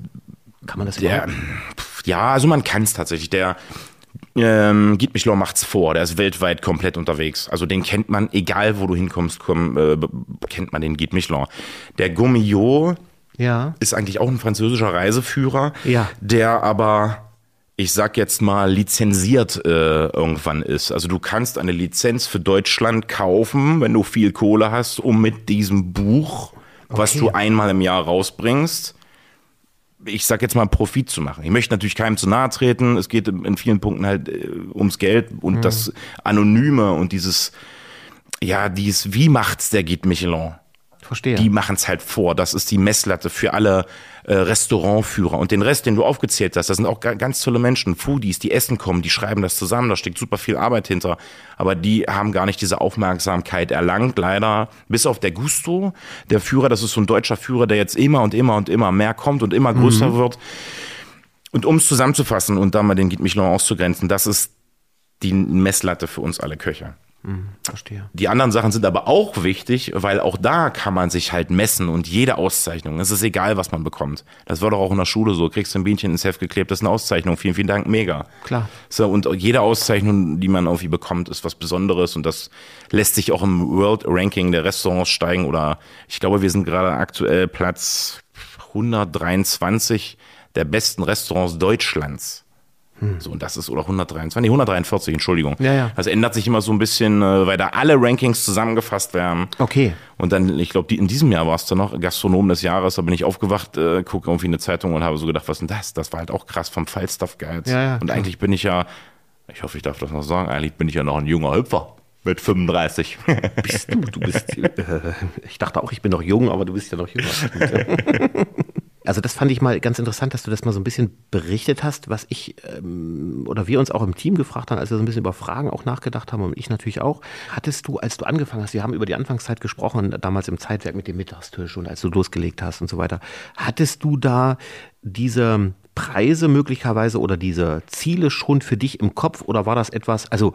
kann man das der, Ja, also man kann es tatsächlich. Der ähm, Guide Michelin macht's vor. Der ist weltweit komplett unterwegs. Also den kennt man, egal wo du hinkommst, komm, äh, kennt man den Guide Michelin. Der Gourmillot ja. ist eigentlich auch ein französischer Reiseführer, ja. der aber ich sag jetzt mal, lizenziert äh, irgendwann ist. Also du kannst eine Lizenz für Deutschland kaufen, wenn du viel Kohle hast, um mit diesem Buch, okay. was du einmal im Jahr rausbringst, ich sag jetzt mal, Profit zu machen. Ich möchte natürlich keinem zu nahe treten. Es geht in vielen Punkten halt äh, ums Geld und mhm. das Anonyme und dieses, ja, dieses, wie macht's der Guide Michelin? Verstehe. Die machen es halt vor. Das ist die Messlatte für alle äh, Restaurantführer. Und den Rest, den du aufgezählt hast, das sind auch ganz tolle Menschen, Foodies, die essen kommen, die schreiben das zusammen, da steckt super viel Arbeit hinter. Aber die haben gar nicht diese Aufmerksamkeit erlangt, leider. Bis auf der Gusto, der Führer, das ist so ein deutscher Führer, der jetzt immer und immer und immer mehr kommt und immer größer mhm. wird. Und um es zusammenzufassen und da mal den Guide Michelin auszugrenzen, das ist die Messlatte für uns alle Köche. Mhm, verstehe. Die anderen Sachen sind aber auch wichtig, weil auch da kann man sich halt messen und jede Auszeichnung, es ist egal, was man bekommt. Das war doch auch in der Schule so, kriegst du ein Bienchen ins Heft geklebt, das ist eine Auszeichnung, vielen, vielen Dank, mega. Klar. So, und jede Auszeichnung, die man irgendwie bekommt, ist was Besonderes und das lässt sich auch im World Ranking der Restaurants steigen oder ich glaube, wir sind gerade aktuell Platz 123 der besten Restaurants Deutschlands. Hm. So, und das ist, oder 123, nee, 143, Entschuldigung. Ja, ja. Das ändert sich immer so ein bisschen, äh, weil da alle Rankings zusammengefasst werden. Okay. Und dann, ich glaube, in diesem Jahr war es dann noch Gastronom des Jahres, da bin ich aufgewacht, äh, gucke irgendwie eine Zeitung und habe so gedacht, was denn das? Das war halt auch krass vom Falstaff Guides. Ja, ja, und klar. eigentlich bin ich ja, ich hoffe, ich darf das noch sagen, eigentlich bin ich ja noch ein junger Hüpfer. Mit 35. [laughs] Bist du? Du bist. Äh, ich dachte auch, ich bin noch jung, aber du bist ja noch jünger. [laughs] Also das fand ich mal ganz interessant, dass du das mal so ein bisschen berichtet hast, was ich ähm, oder wir uns auch im Team gefragt haben, als wir so ein bisschen über Fragen auch nachgedacht haben und ich natürlich auch. Hattest du, als du angefangen hast, wir haben über die Anfangszeit gesprochen, damals im Zeitwerk mit dem Mittagstisch und als du losgelegt hast und so weiter, hattest du da diese Preise möglicherweise oder diese Ziele schon für dich im Kopf oder war das etwas, also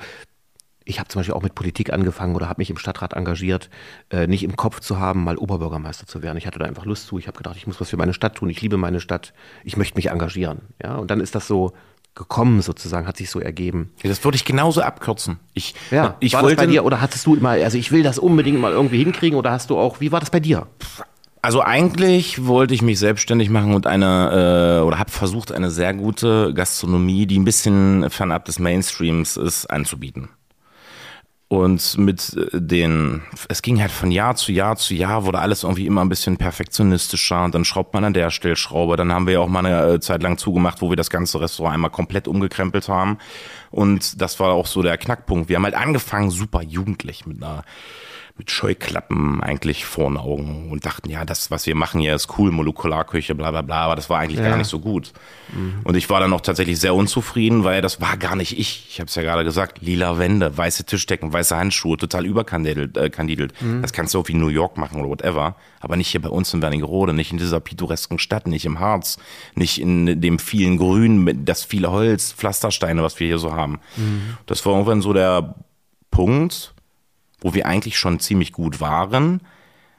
ich habe zum Beispiel auch mit Politik angefangen oder habe mich im Stadtrat engagiert, äh, nicht im Kopf zu haben, mal Oberbürgermeister zu werden. Ich hatte da einfach Lust zu. Ich habe gedacht, ich muss was für meine Stadt tun. Ich liebe meine Stadt. Ich möchte mich engagieren. Ja, und dann ist das so gekommen sozusagen, hat sich so ergeben. Das würde ich genauso abkürzen. Ich, ja, ich war wollte das bei dir oder hattest du immer, also ich will das unbedingt mal irgendwie hinkriegen oder hast du auch, wie war das bei dir? Also eigentlich wollte ich mich selbstständig machen und eine äh, oder habe versucht eine sehr gute Gastronomie, die ein bisschen fernab des Mainstreams ist, anzubieten. Und mit äh, den, es ging halt von Jahr zu Jahr zu Jahr, wurde alles irgendwie immer ein bisschen perfektionistischer und dann schraubt man an der Stellschraube. Dann haben wir ja auch mal eine äh, Zeit lang zugemacht, wo wir das ganze Restaurant einmal komplett umgekrempelt haben. Und das war auch so der Knackpunkt. Wir haben halt angefangen, super jugendlich mit einer mit Scheuklappen eigentlich vor den Augen und dachten, ja, das, was wir machen hier, ist cool, Molekularküche, bla bla bla, aber das war eigentlich ja. gar nicht so gut. Mhm. Und ich war dann auch tatsächlich sehr unzufrieden, weil das war gar nicht ich. Ich habe es ja gerade gesagt, lila Wände, weiße Tischdecken, weiße Handschuhe, total überkandidelt. Äh, kandidelt. Mhm. Das kannst du auch wie New York machen oder whatever, aber nicht hier bei uns in Wernigerode, nicht in dieser pittoresken Stadt, nicht im Harz, nicht in dem vielen Grün, das viele Holz, Pflastersteine, was wir hier so haben. Mhm. Das war irgendwann so der Punkt, wo wir eigentlich schon ziemlich gut waren.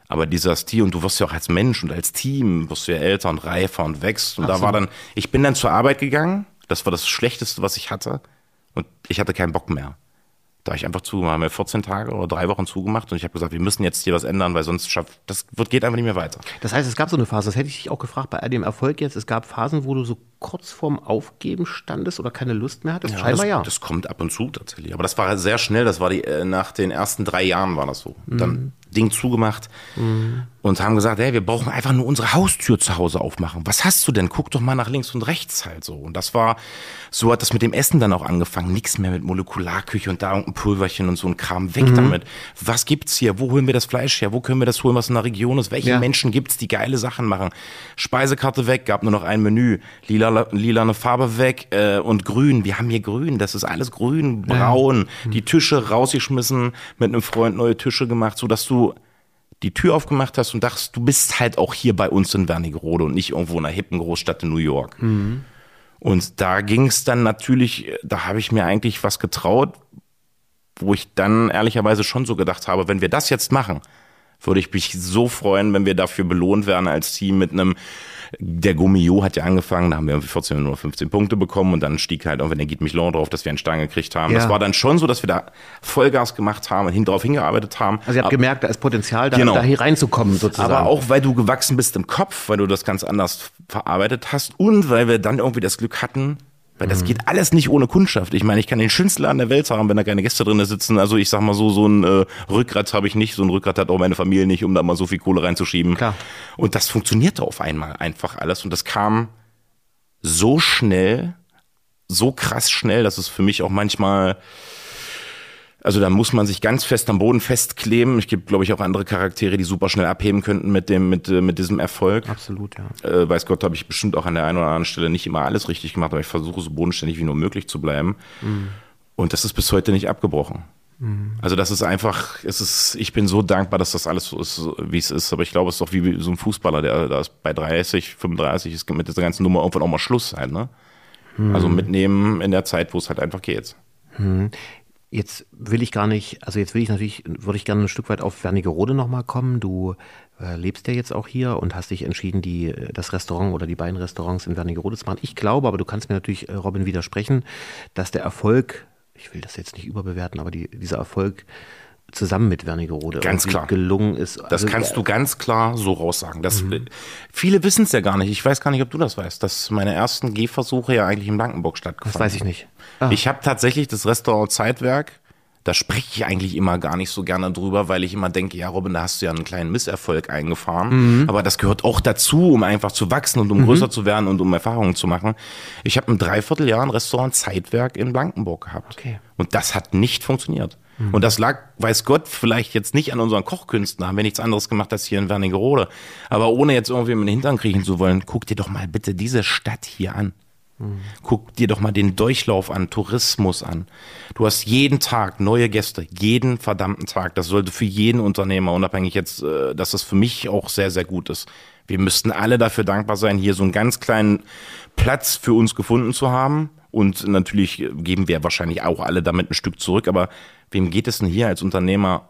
Aber dieser Stil, und du wirst ja auch als Mensch und als Team, wirst du ja älter und reifer und wächst. Und Absolut. da war dann, ich bin dann zur Arbeit gegangen. Das war das Schlechteste, was ich hatte. Und ich hatte keinen Bock mehr. Da ich einfach zu, haben wir 14 Tage oder drei Wochen zugemacht und ich habe gesagt, wir müssen jetzt hier was ändern, weil sonst schafft, das wird, geht einfach nicht mehr weiter. Das heißt, es gab so eine Phase, das hätte ich dich auch gefragt, bei all dem Erfolg jetzt, es gab Phasen, wo du so kurz vorm Aufgeben standest oder keine Lust mehr hattest? Ja, Scheinbar das, ja. Das kommt ab und zu tatsächlich. Aber das war sehr schnell, das war die, äh, nach den ersten drei Jahren war das so. Mhm. Ding zugemacht mhm. und haben gesagt, hey, wir brauchen einfach nur unsere Haustür zu Hause aufmachen. Was hast du denn? Guck doch mal nach links und rechts halt so. Und das war, so hat das mit dem Essen dann auch angefangen. Nichts mehr mit Molekularküche und da ein Pulverchen und so ein Kram. Weg mhm. damit. Was gibt's hier? Wo holen wir das Fleisch her? Wo können wir das holen, was in der Region ist? Welche ja. Menschen gibt's, die geile Sachen machen? Speisekarte weg, gab nur noch ein Menü. Lila, lila eine Farbe weg äh, und grün. Wir haben hier grün. Das ist alles grün, braun. Ja. Mhm. Die Tische rausgeschmissen, mit einem Freund neue Tische gemacht, so dass du die Tür aufgemacht hast und dachtest, du bist halt auch hier bei uns in Wernigerode und nicht irgendwo in einer hippen Großstadt in New York. Mhm. Und da ging es dann natürlich, da habe ich mir eigentlich was getraut, wo ich dann ehrlicherweise schon so gedacht habe, wenn wir das jetzt machen, würde ich mich so freuen, wenn wir dafür belohnt werden als Team mit einem der Gummio hat ja angefangen, da haben wir irgendwie 14 oder 15 Punkte bekommen und dann stieg halt irgendwann der Guide Michelin drauf, dass wir einen Stein gekriegt haben. Ja. Das war dann schon so, dass wir da Vollgas gemacht haben und hin drauf hingearbeitet haben. Also ihr habt gemerkt, da ist Potenzial, da, genau. da hier reinzukommen sozusagen. Aber auch, weil du gewachsen bist im Kopf, weil du das ganz anders verarbeitet hast und weil wir dann irgendwie das Glück hatten, weil das mhm. geht alles nicht ohne Kundschaft. Ich meine, ich kann den schönsten Laden der Welt haben, wenn da keine Gäste drin sitzen. Also ich sag mal so, so ein äh, Rückgrat habe ich nicht. So ein Rückgrat hat auch meine Familie nicht, um da mal so viel Kohle reinzuschieben. Klar. Und das funktionierte auf einmal einfach alles. Und das kam so schnell, so krass schnell, dass es für mich auch manchmal also da muss man sich ganz fest am Boden festkleben. Ich gibt, glaube ich, auch andere Charaktere, die super schnell abheben könnten mit dem, mit, äh, mit diesem Erfolg. Absolut, ja. Äh, weiß Gott, habe ich bestimmt auch an der einen oder anderen Stelle nicht immer alles richtig gemacht, aber ich versuche so bodenständig wie nur möglich zu bleiben. Mhm. Und das ist bis heute nicht abgebrochen. Mhm. Also das ist einfach, es ist, ich bin so dankbar, dass das alles so ist, wie es ist. Aber ich glaube, es ist doch wie so ein Fußballer, der da ist bei 30, 35 ist mit dieser ganzen Nummer irgendwann auch mal Schluss sein, ne? Mhm. Also mitnehmen in der Zeit, wo es halt einfach geht. Jetzt will ich gar nicht, also jetzt will ich natürlich, würde ich gerne ein Stück weit auf Wernigerode nochmal kommen. Du äh, lebst ja jetzt auch hier und hast dich entschieden, die, äh, das Restaurant oder die beiden Restaurants in Wernigerode zu machen. Ich glaube, aber du kannst mir natürlich, äh, Robin, widersprechen, dass der Erfolg, ich will das jetzt nicht überbewerten, aber die, dieser Erfolg zusammen mit Wernigerode ganz klar gelungen ist. Also, das kannst du ganz klar so raussagen. Das, mhm. Viele wissen es ja gar nicht. Ich weiß gar nicht, ob du das weißt, dass meine ersten Gehversuche ja eigentlich in Blankenburg stattgefunden haben. Das weiß ich nicht. Ah. Ich habe tatsächlich das Restaurant Zeitwerk da spreche ich eigentlich immer gar nicht so gerne drüber, weil ich immer denke, ja, Robin, da hast du ja einen kleinen Misserfolg eingefahren. Mhm. Aber das gehört auch dazu, um einfach zu wachsen und um mhm. größer zu werden und um Erfahrungen zu machen. Ich habe ein Dreivierteljahr ein Restaurant Zeitwerk in Blankenburg gehabt. Okay. Und das hat nicht funktioniert. Mhm. Und das lag, weiß Gott, vielleicht jetzt nicht an unseren Kochkünsten, haben wir nichts anderes gemacht als hier in Wernigerode. Aber ohne jetzt irgendwie mit den Hintern kriechen zu wollen, guck dir doch mal bitte diese Stadt hier an. Guck dir doch mal den Durchlauf an, Tourismus an. Du hast jeden Tag neue Gäste, jeden verdammten Tag. Das sollte für jeden Unternehmer, unabhängig jetzt, äh, dass das für mich auch sehr, sehr gut ist. Wir müssten alle dafür dankbar sein, hier so einen ganz kleinen Platz für uns gefunden zu haben. Und natürlich geben wir wahrscheinlich auch alle damit ein Stück zurück. Aber wem geht es denn hier als Unternehmer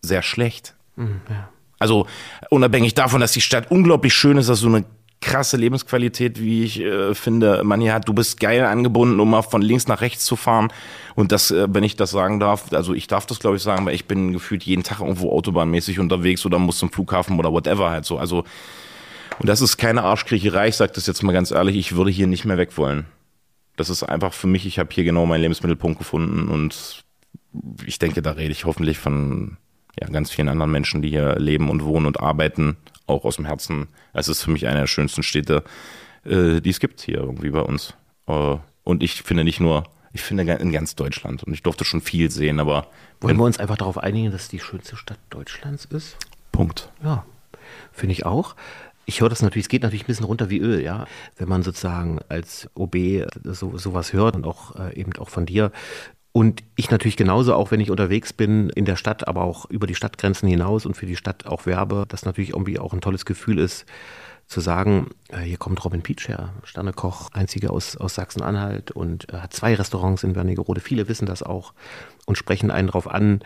sehr schlecht? Mhm, ja. Also unabhängig davon, dass die Stadt unglaublich schön ist, dass so eine krasse Lebensqualität, wie ich äh, finde, man hier hat. Du bist geil angebunden, um mal von links nach rechts zu fahren. Und das, äh, wenn ich das sagen darf, also ich darf das glaube ich sagen, weil ich bin gefühlt jeden Tag irgendwo autobahnmäßig unterwegs oder muss zum Flughafen oder whatever halt so. Also und das ist keine Arschkriecherei, ich sage das jetzt mal ganz ehrlich, ich würde hier nicht mehr weg wollen. Das ist einfach für mich, ich habe hier genau meinen Lebensmittelpunkt gefunden und ich denke, da rede ich hoffentlich von ja, ganz vielen anderen Menschen, die hier leben und wohnen und arbeiten, auch aus dem Herzen. Es ist für mich eine der schönsten Städte, äh, die es gibt hier irgendwie bei uns. Äh, und ich finde nicht nur, ich finde in ganz Deutschland. Und ich durfte schon viel sehen, aber. Wollen wir uns einfach darauf einigen, dass es die schönste Stadt Deutschlands ist? Punkt. Ja, finde ich auch. Ich höre das natürlich, es geht natürlich ein bisschen runter wie Öl, ja. Wenn man sozusagen als OB so, sowas hört und auch äh, eben auch von dir, und ich natürlich genauso, auch wenn ich unterwegs bin in der Stadt, aber auch über die Stadtgrenzen hinaus und für die Stadt auch werbe, das natürlich irgendwie auch ein tolles Gefühl ist, zu sagen, äh, hier kommt Robin Pietsch her, Sternekoch, einziger aus, aus Sachsen-Anhalt und äh, hat zwei Restaurants in Wernigerode. Viele wissen das auch und sprechen einen darauf an.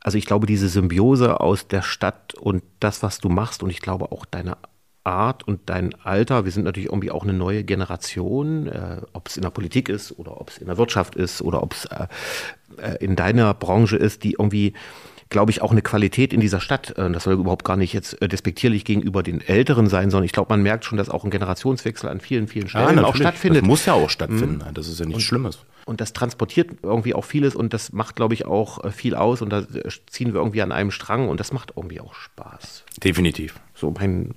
Also ich glaube, diese Symbiose aus der Stadt und das, was du machst und ich glaube auch deine Art und dein Alter. Wir sind natürlich irgendwie auch eine neue Generation, äh, ob es in der Politik ist oder ob es in der Wirtschaft ist oder ob es äh, äh, in deiner Branche ist, die irgendwie glaube ich, auch eine Qualität in dieser Stadt. Äh, das soll überhaupt gar nicht jetzt äh, despektierlich gegenüber den Älteren sein, sondern ich glaube, man merkt schon, dass auch ein Generationswechsel an vielen, vielen Stellen ja, auch stattfindet. Das muss ja auch stattfinden. Mhm. Das ist ja nichts und, Schlimmes. Und das transportiert irgendwie auch vieles und das macht, glaube ich, auch viel aus und da ziehen wir irgendwie an einem Strang und das macht irgendwie auch Spaß. Definitiv. So mein,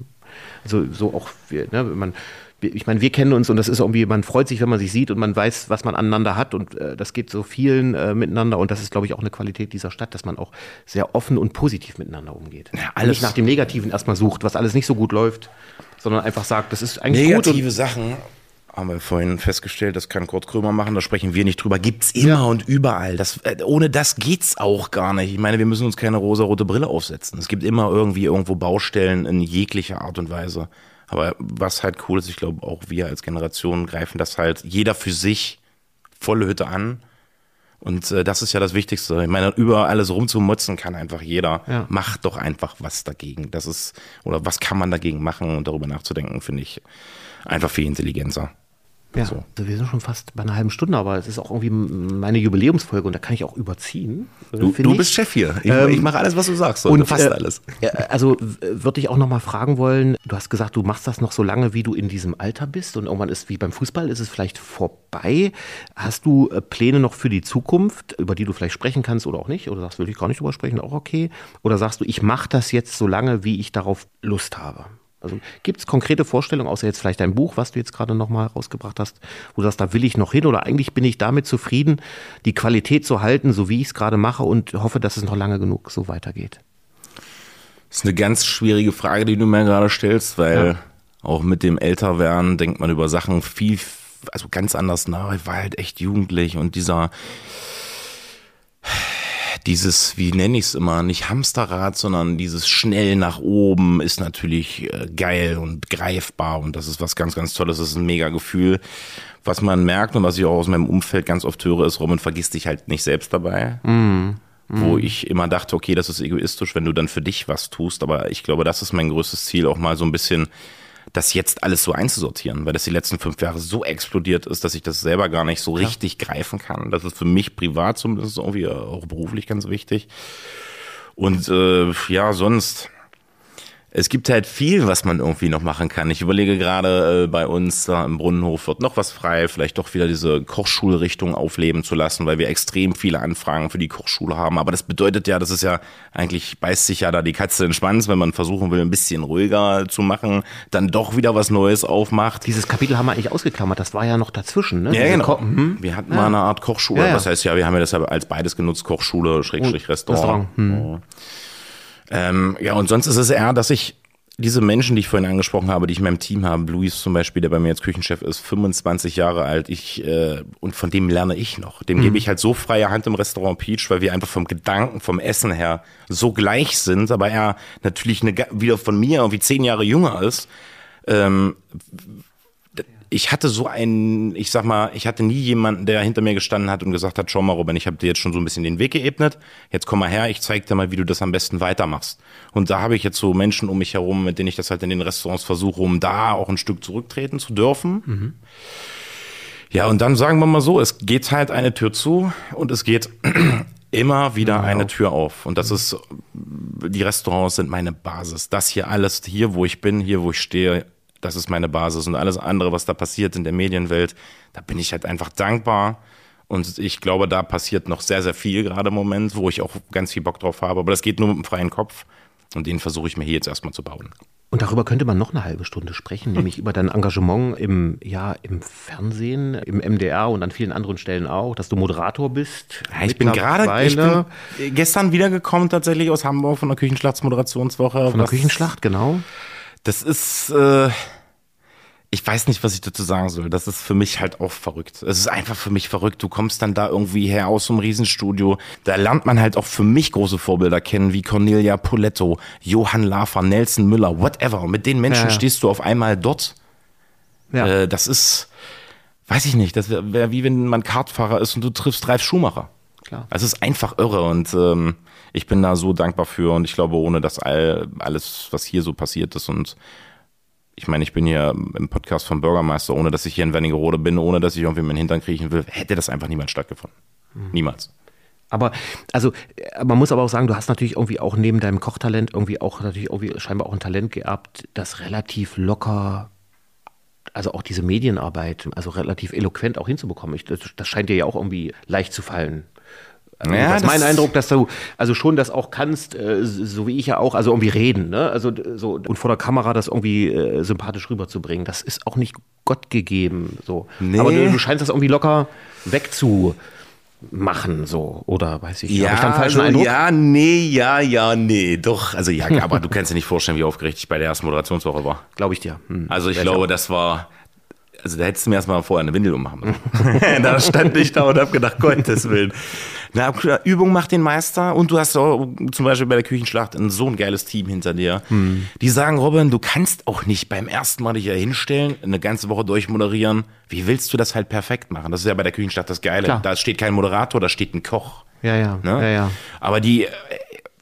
also so auch, wir, ne, man, ich meine, wir kennen uns und das ist irgendwie, man freut sich, wenn man sich sieht und man weiß, was man aneinander hat und äh, das geht so vielen äh, miteinander und das ist, glaube ich, auch eine Qualität dieser Stadt, dass man auch sehr offen und positiv miteinander umgeht. Ja, alles nicht nach dem Negativen erstmal sucht, was alles nicht so gut läuft, sondern einfach sagt, das ist eigentlich Negative gut. Negative Sachen haben wir vorhin festgestellt, das kann Kurt Krömer machen, da sprechen wir nicht drüber. Gibt's immer ja. und überall. Das, äh, ohne das geht's auch gar nicht. Ich meine, wir müssen uns keine rosa-rote Brille aufsetzen. Es gibt immer irgendwie irgendwo Baustellen in jeglicher Art und Weise. Aber was halt cool ist, ich glaube, auch wir als Generation greifen das halt jeder für sich volle Hütte an. Und äh, das ist ja das Wichtigste. Ich meine, über alles rumzumotzen kann einfach jeder. Ja. Macht doch einfach was dagegen. Das ist, oder was kann man dagegen machen und darüber nachzudenken, finde ich einfach viel intelligenter. Ja, so. also wir sind schon fast bei einer halben Stunde, aber es ist auch irgendwie meine Jubiläumsfolge und da kann ich auch überziehen. Du, du bist Chef hier. Ich, ähm, ich mache alles, was du sagst. Und fast äh, alles. Also würde ich auch noch mal fragen wollen, du hast gesagt, du machst das noch so lange, wie du in diesem Alter bist und irgendwann ist wie beim Fußball, ist es vielleicht vorbei. Hast du äh, Pläne noch für die Zukunft, über die du vielleicht sprechen kannst oder auch nicht? Oder sagst du, will ich gar nicht drüber sprechen, auch okay? Oder sagst du, ich mache das jetzt so lange, wie ich darauf Lust habe? Also gibt es konkrete Vorstellungen, außer jetzt vielleicht dein Buch, was du jetzt gerade nochmal rausgebracht hast, wo du sagst, da will ich noch hin oder eigentlich bin ich damit zufrieden, die Qualität zu halten, so wie ich es gerade mache und hoffe, dass es noch lange genug so weitergeht? Das ist eine ganz schwierige Frage, die du mir gerade stellst, weil ja. auch mit dem Älterwerden denkt man über Sachen viel, also ganz anders nach. Ich war halt echt jugendlich und dieser dieses, wie nenne ich es immer, nicht Hamsterrad, sondern dieses schnell nach oben ist natürlich äh, geil und greifbar und das ist was ganz, ganz Tolles. Das ist ein mega Gefühl. Was man merkt und was ich auch aus meinem Umfeld ganz oft höre, ist, Robin, vergiss dich halt nicht selbst dabei. Mm. Wo ich immer dachte, okay, das ist egoistisch, wenn du dann für dich was tust. Aber ich glaube, das ist mein größtes Ziel, auch mal so ein bisschen das jetzt alles so einzusortieren, weil das die letzten fünf Jahre so explodiert ist, dass ich das selber gar nicht so richtig greifen kann. Das ist für mich privat zumindest irgendwie auch beruflich ganz wichtig. Und äh, ja, sonst es gibt halt viel, was man irgendwie noch machen kann. Ich überlege gerade äh, bei uns da im Brunnenhof wird noch was frei, vielleicht doch wieder diese Kochschulrichtung aufleben zu lassen, weil wir extrem viele Anfragen für die Kochschule haben. Aber das bedeutet ja, das ist ja eigentlich beißt sich ja da die Katze in den Schwanz, wenn man versuchen will, ein bisschen ruhiger zu machen, dann doch wieder was Neues aufmacht. Dieses Kapitel haben wir eigentlich ausgeklammert. Das war ja noch dazwischen, ne? Ja, Diese genau. Hm? Wir hatten ja. mal eine Art Kochschule. Ja, ja. Das heißt ja, wir haben ja das als beides genutzt, Kochschule, Schrägstrich Restaurant. Restaurant. Hm. Ähm, ja, und sonst ist es eher, dass ich diese Menschen, die ich vorhin angesprochen habe, die ich in meinem Team habe, Luis zum Beispiel, der bei mir jetzt Küchenchef ist, 25 Jahre alt, ich äh, und von dem lerne ich noch. Dem mhm. gebe ich halt so freie Hand im Restaurant Peach, weil wir einfach vom Gedanken, vom Essen her so gleich sind, aber er natürlich eine, wieder von mir irgendwie zehn Jahre jünger ist. Ähm, ich hatte so einen, ich sag mal, ich hatte nie jemanden, der hinter mir gestanden hat und gesagt hat, schau mal, Robin, ich habe dir jetzt schon so ein bisschen den Weg geebnet, jetzt komm mal her, ich zeig dir mal, wie du das am besten weitermachst. Und da habe ich jetzt so Menschen um mich herum, mit denen ich das halt in den Restaurants versuche, um da auch ein Stück zurücktreten zu dürfen. Mhm. Ja, und dann sagen wir mal so, es geht halt eine Tür zu und es geht [clears throat] immer wieder wow. eine Tür auf. Und das ist, die Restaurants sind meine Basis. Das hier alles, hier wo ich bin, hier wo ich stehe, das ist meine Basis und alles andere, was da passiert in der Medienwelt, da bin ich halt einfach dankbar. Und ich glaube, da passiert noch sehr, sehr viel gerade im Moment, wo ich auch ganz viel Bock drauf habe. Aber das geht nur mit einem freien Kopf. Und den versuche ich mir hier jetzt erstmal zu bauen. Und darüber könnte man noch eine halbe Stunde sprechen, [laughs] nämlich über dein Engagement im, ja, im Fernsehen, im MDR und an vielen anderen Stellen auch, dass du Moderator bist. Ja, ich bin gerade gestern wiedergekommen tatsächlich aus Hamburg von der Küchenschlachtsmoderationswoche. Von der Küchenschlacht, genau. Das ist, äh, ich weiß nicht, was ich dazu sagen soll. Das ist für mich halt auch verrückt. Es ist einfach für mich verrückt. Du kommst dann da irgendwie her aus so einem Riesenstudio. Da lernt man halt auch für mich große Vorbilder kennen, wie Cornelia Poletto, Johann Lafer, Nelson Müller, whatever. Mit den Menschen ja, ja. stehst du auf einmal dort. Ja. Äh, das ist, weiß ich nicht, das wäre wär wie wenn man Kartfahrer ist und du triffst Ralf Schumacher. Klar. Also es ist einfach irre und ähm, ich bin da so dankbar für und ich glaube, ohne das all, alles, was hier so passiert ist und ich meine, ich bin hier im Podcast vom Bürgermeister, ohne dass ich hier in Wernigerode bin, ohne dass ich irgendwie meinen Hintern kriechen will, hätte das einfach niemals stattgefunden. Mhm. Niemals. Aber, also, man muss aber auch sagen, du hast natürlich irgendwie auch neben deinem Kochtalent irgendwie auch natürlich irgendwie scheinbar auch ein Talent geerbt, das relativ locker, also auch diese Medienarbeit, also relativ eloquent auch hinzubekommen. Ich, das, das scheint dir ja auch irgendwie leicht zu fallen. Also ja, das ist mein Eindruck, dass du also schon das auch kannst, äh, so wie ich ja auch, also irgendwie reden, ne? Also so und vor der Kamera das irgendwie äh, sympathisch rüberzubringen, das ist auch nicht Gott gegeben, so. Nee. Aber du, du scheinst das irgendwie locker wegzumachen, so oder weiß ich. Ja, ich dann falschen also, Eindruck? ja, nee, ja, ja, nee, doch. Also ja, [laughs] aber du kannst dir nicht vorstellen, wie aufgeregt ich bei der ersten Moderationswoche war. Glaube ich dir. Hm. Also ich glaube, das war also da hättest du mir erstmal vorher eine Windel ummachen müssen. [laughs] da stand ich da und hab gedacht, Gottes Willen. Na, Übung macht den Meister und du hast auch zum Beispiel bei der Küchenschlacht ein so ein geiles Team hinter dir. Hm. Die sagen, Robin, du kannst auch nicht beim ersten Mal dich hier hinstellen, eine ganze Woche durchmoderieren. Wie willst du das halt perfekt machen? Das ist ja bei der Küchenschlacht das Geile. Klar. Da steht kein Moderator, da steht ein Koch. Ja, ja. Ne? ja, ja. Aber die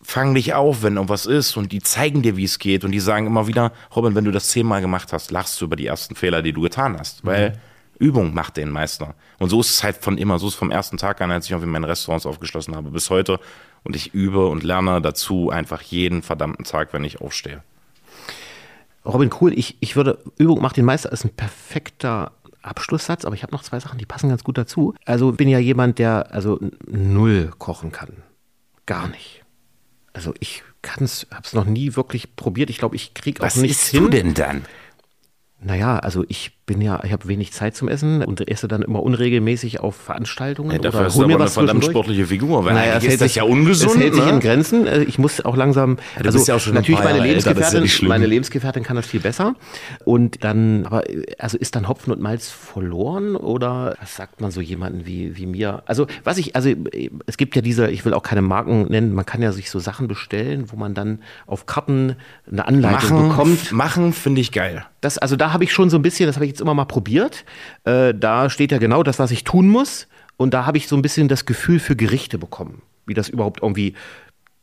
fangen dich auf, wenn irgendwas ist und die zeigen dir, wie es geht und die sagen immer wieder, Robin, wenn du das zehnmal gemacht hast, lachst du über die ersten Fehler, die du getan hast, weil mhm. Übung macht den Meister. Und so ist es halt von immer, so ist es vom ersten Tag an, als ich irgendwie meine Restaurants aufgeschlossen habe, bis heute. Und ich übe und lerne dazu einfach jeden verdammten Tag, wenn ich aufstehe. Robin, cool. Ich, ich würde, Übung macht den Meister ist ein perfekter Abschlusssatz, aber ich habe noch zwei Sachen, die passen ganz gut dazu. Also bin ja jemand, der also null kochen kann. Gar nicht also ich kann es, habe es noch nie wirklich probiert. Ich glaube, ich kriege auch nichts hin. Was denn dann? Naja, also ich bin ja, ich habe wenig Zeit zum Essen und esse dann immer unregelmäßig auf Veranstaltungen. Ja, dafür oder hast du aber eine verdammt sportliche Figur, weil naja, es hält sich ja ungesund. Es hält sich ne? in Grenzen. Äh, ich muss auch langsam, ja, also ja natürlich meine Lebensgefährtin, ja meine Lebensgefährtin kann das viel besser. Und dann, aber also ist dann Hopfen und Malz verloren oder was sagt man so jemanden wie, wie mir? Also was ich, also es gibt ja diese, ich will auch keine Marken nennen, man kann ja sich so Sachen bestellen, wo man dann auf Karten eine Anleitung machen, bekommt. Machen finde ich geil. Das, also da habe ich schon so ein bisschen, das habe ich jetzt immer mal probiert. Äh, da steht ja genau das, was ich tun muss. Und da habe ich so ein bisschen das Gefühl für Gerichte bekommen, wie das überhaupt irgendwie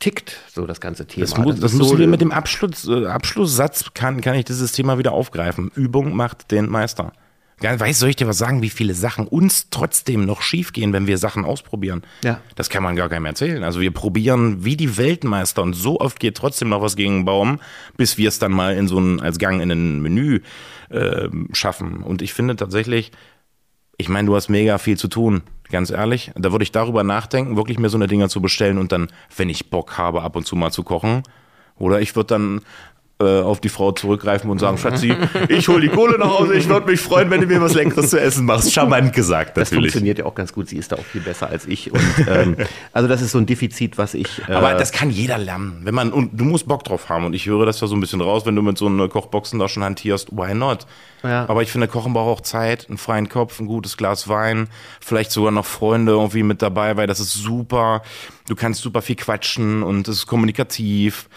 tickt, so das ganze Thema. Das, muss, das, das musst so, du dir mit dem Abschluss, äh, Abschlusssatz, kann, kann ich dieses Thema wieder aufgreifen. Übung macht den Meister. Weißt soll ich dir was sagen, wie viele Sachen uns trotzdem noch schiefgehen, wenn wir Sachen ausprobieren? Ja. Das kann man gar keinem erzählen. Also wir probieren wie die Weltmeister und so oft geht trotzdem noch was gegen den Baum, bis wir es dann mal in so ein, als Gang in ein Menü äh, schaffen. Und ich finde tatsächlich, ich meine, du hast mega viel zu tun, ganz ehrlich. Da würde ich darüber nachdenken, wirklich mir so eine Dinger zu bestellen und dann, wenn ich Bock habe, ab und zu mal zu kochen. Oder ich würde dann äh, auf die Frau zurückgreifen und sagen, Schatzi, ich hole die Kohle nach Hause, ich würde mich freuen, wenn du mir was Leckeres zu essen machst. Charmant gesagt, natürlich. Das funktioniert ja auch ganz gut. Sie ist da auch viel besser als ich. Und, ähm, [laughs] also das ist so ein Defizit, was ich. Äh Aber das kann jeder lernen. Wenn man, und du musst Bock drauf haben. Und ich höre das ja so ein bisschen raus, wenn du mit so einer Kochboxen da schon hantierst. Why not? Ja. Aber ich finde, Kochen braucht auch Zeit, einen freien Kopf, ein gutes Glas Wein, vielleicht sogar noch Freunde irgendwie mit dabei, weil das ist super. Du kannst super viel quatschen und es ist kommunikativ.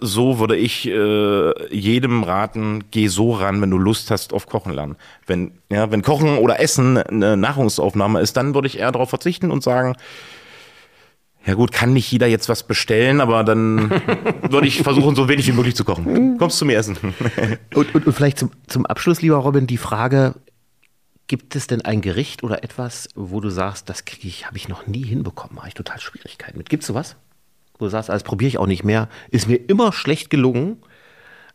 So würde ich äh, jedem raten, geh so ran, wenn du Lust hast auf Kochen lernen. Wenn, ja, wenn Kochen oder Essen eine Nahrungsaufnahme ist, dann würde ich eher darauf verzichten und sagen, ja gut, kann nicht jeder jetzt was bestellen, aber dann [laughs] würde ich versuchen, so wenig wie möglich zu kochen. Kommst zu mir essen. [laughs] und, und, und vielleicht zum, zum Abschluss, lieber Robin, die Frage, gibt es denn ein Gericht oder etwas, wo du sagst, das kriege ich, habe ich noch nie hinbekommen, habe ich total Schwierigkeiten mit. Gibt es sowas? Wo du sagst, das probiere ich auch nicht mehr, ist mir immer schlecht gelungen.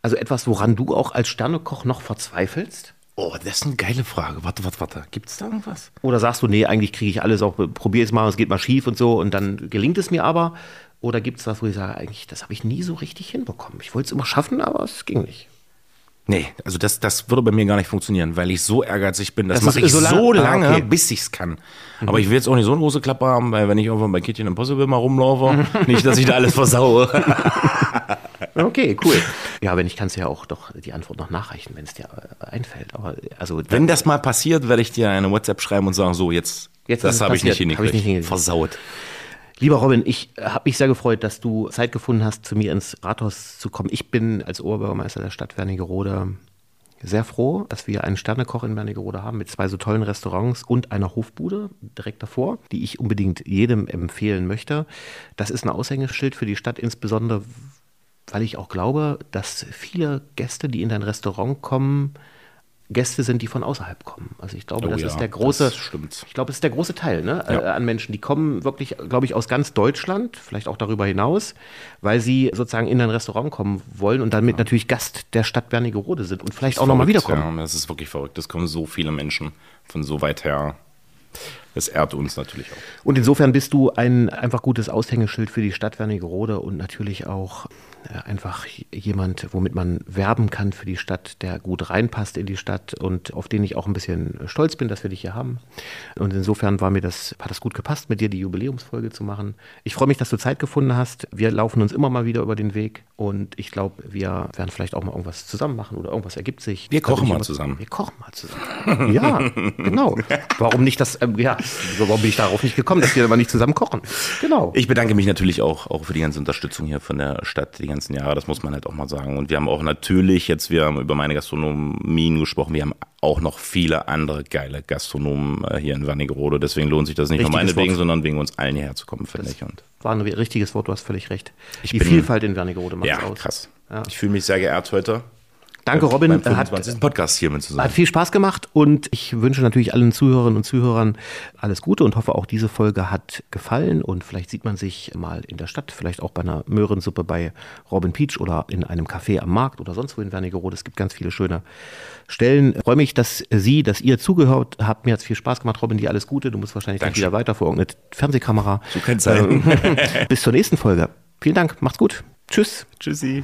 Also etwas, woran du auch als Sternekoch noch verzweifelst? Oh, das ist eine geile Frage. Warte, warte, warte. Gibt es da irgendwas? Oder sagst du, nee, eigentlich kriege ich alles auch, probiere es mal, es geht mal schief und so und dann gelingt es mir aber? Oder gibt es was, wo ich sage, eigentlich, das habe ich nie so richtig hinbekommen. Ich wollte es immer schaffen, aber es ging nicht. Nee, also das, das würde bei mir gar nicht funktionieren, weil ich so ehrgeizig bin. Das, das mache ich so lange, so lange ah, okay. bis ich es kann. Mhm. Aber ich will jetzt auch nicht so eine große Klappe haben, weil wenn ich irgendwann bei Kitchen Impossible mal rumlaufe, [laughs] nicht, dass ich da alles versaue. [laughs] Okay, cool. Ja, wenn ich kann es ja auch doch die Antwort noch nachreichen, wenn es dir äh, einfällt. Aber also wenn das mal passiert, werde ich dir eine WhatsApp schreiben und sagen, so jetzt, jetzt das habe ich nicht hingekriegt. Ich nicht Versaut. Lieber Robin, ich habe mich sehr gefreut, dass du Zeit gefunden hast, zu mir ins Rathaus zu kommen. Ich bin als Oberbürgermeister der Stadt Wernigerode sehr froh, dass wir einen Sternekoch in Wernigerode haben mit zwei so tollen Restaurants und einer Hofbude direkt davor, die ich unbedingt jedem empfehlen möchte. Das ist ein Aushängeschild für die Stadt, insbesondere weil ich auch glaube, dass viele Gäste, die in dein Restaurant kommen, Gäste sind, die von außerhalb kommen. Also ich glaube, oh, das ja, ist der große, ich glaube, das ist der große Teil ne, ja. äh, an Menschen, die kommen wirklich, glaube ich, aus ganz Deutschland, vielleicht auch darüber hinaus, weil sie sozusagen in ein Restaurant kommen wollen und damit ja. natürlich Gast der Stadt Wernigerode sind und vielleicht auch nochmal wiederkommen. Ja, das ist wirklich verrückt. Es kommen so viele Menschen von so weit her. Das ehrt uns natürlich auch. Und insofern bist du ein einfach gutes Aushängeschild für die Stadt Wernigerode und natürlich auch äh, einfach jemand, womit man werben kann für die Stadt, der gut reinpasst in die Stadt und auf den ich auch ein bisschen stolz bin, dass wir dich hier haben. Und insofern war mir das, hat das gut gepasst, mit dir die Jubiläumsfolge zu machen. Ich freue mich, dass du Zeit gefunden hast. Wir laufen uns immer mal wieder über den Weg und ich glaube, wir werden vielleicht auch mal irgendwas zusammen machen oder irgendwas ergibt sich. Wir kochen mal zusammen. Wir kochen mal zusammen. ja, [laughs] genau. Warum nicht das, ähm, ja, warum bin ich darauf nicht gekommen, dass wir aber nicht zusammen kochen? Genau. Ich bedanke mich natürlich auch, auch für die ganze Unterstützung hier von der Stadt, die ganzen Jahre, das muss man halt auch mal sagen. Und wir haben auch natürlich, jetzt wir haben über meine Gastronomien gesprochen, wir haben auch noch viele andere geile Gastronomen äh, hier in Wernigerode. Deswegen lohnt sich das nicht Richtiges nur meinetwegen, Wort. sondern wegen uns allen hierher zu kommen, finde ich. Und war ein richtiges Wort, du hast völlig recht. Ich Die bin, Vielfalt in Wernigerode macht ja, aus. Krass. Ja. Ich fühle mich sehr geehrt heute. Danke, Robin. Beim 25. Hat, Podcast hier mit zusammen. Hat viel Spaß gemacht und ich wünsche natürlich allen Zuhörerinnen und Zuhörern alles Gute und hoffe auch diese Folge hat gefallen und vielleicht sieht man sich mal in der Stadt, vielleicht auch bei einer Möhrensuppe bei Robin Peach oder in einem Café am Markt oder sonst wo in Wernigerode. Es gibt ganz viele schöne Stellen. Ich freue mich, dass Sie, dass ihr zugehört habt. Mir hat es viel Spaß gemacht. Robin, dir alles Gute. Du musst wahrscheinlich gleich wieder weiter vor irgendeine Fernsehkamera. So kann sein. [laughs] Bis zur nächsten Folge. Vielen Dank. Macht's gut. Tschüss. Tschüssi.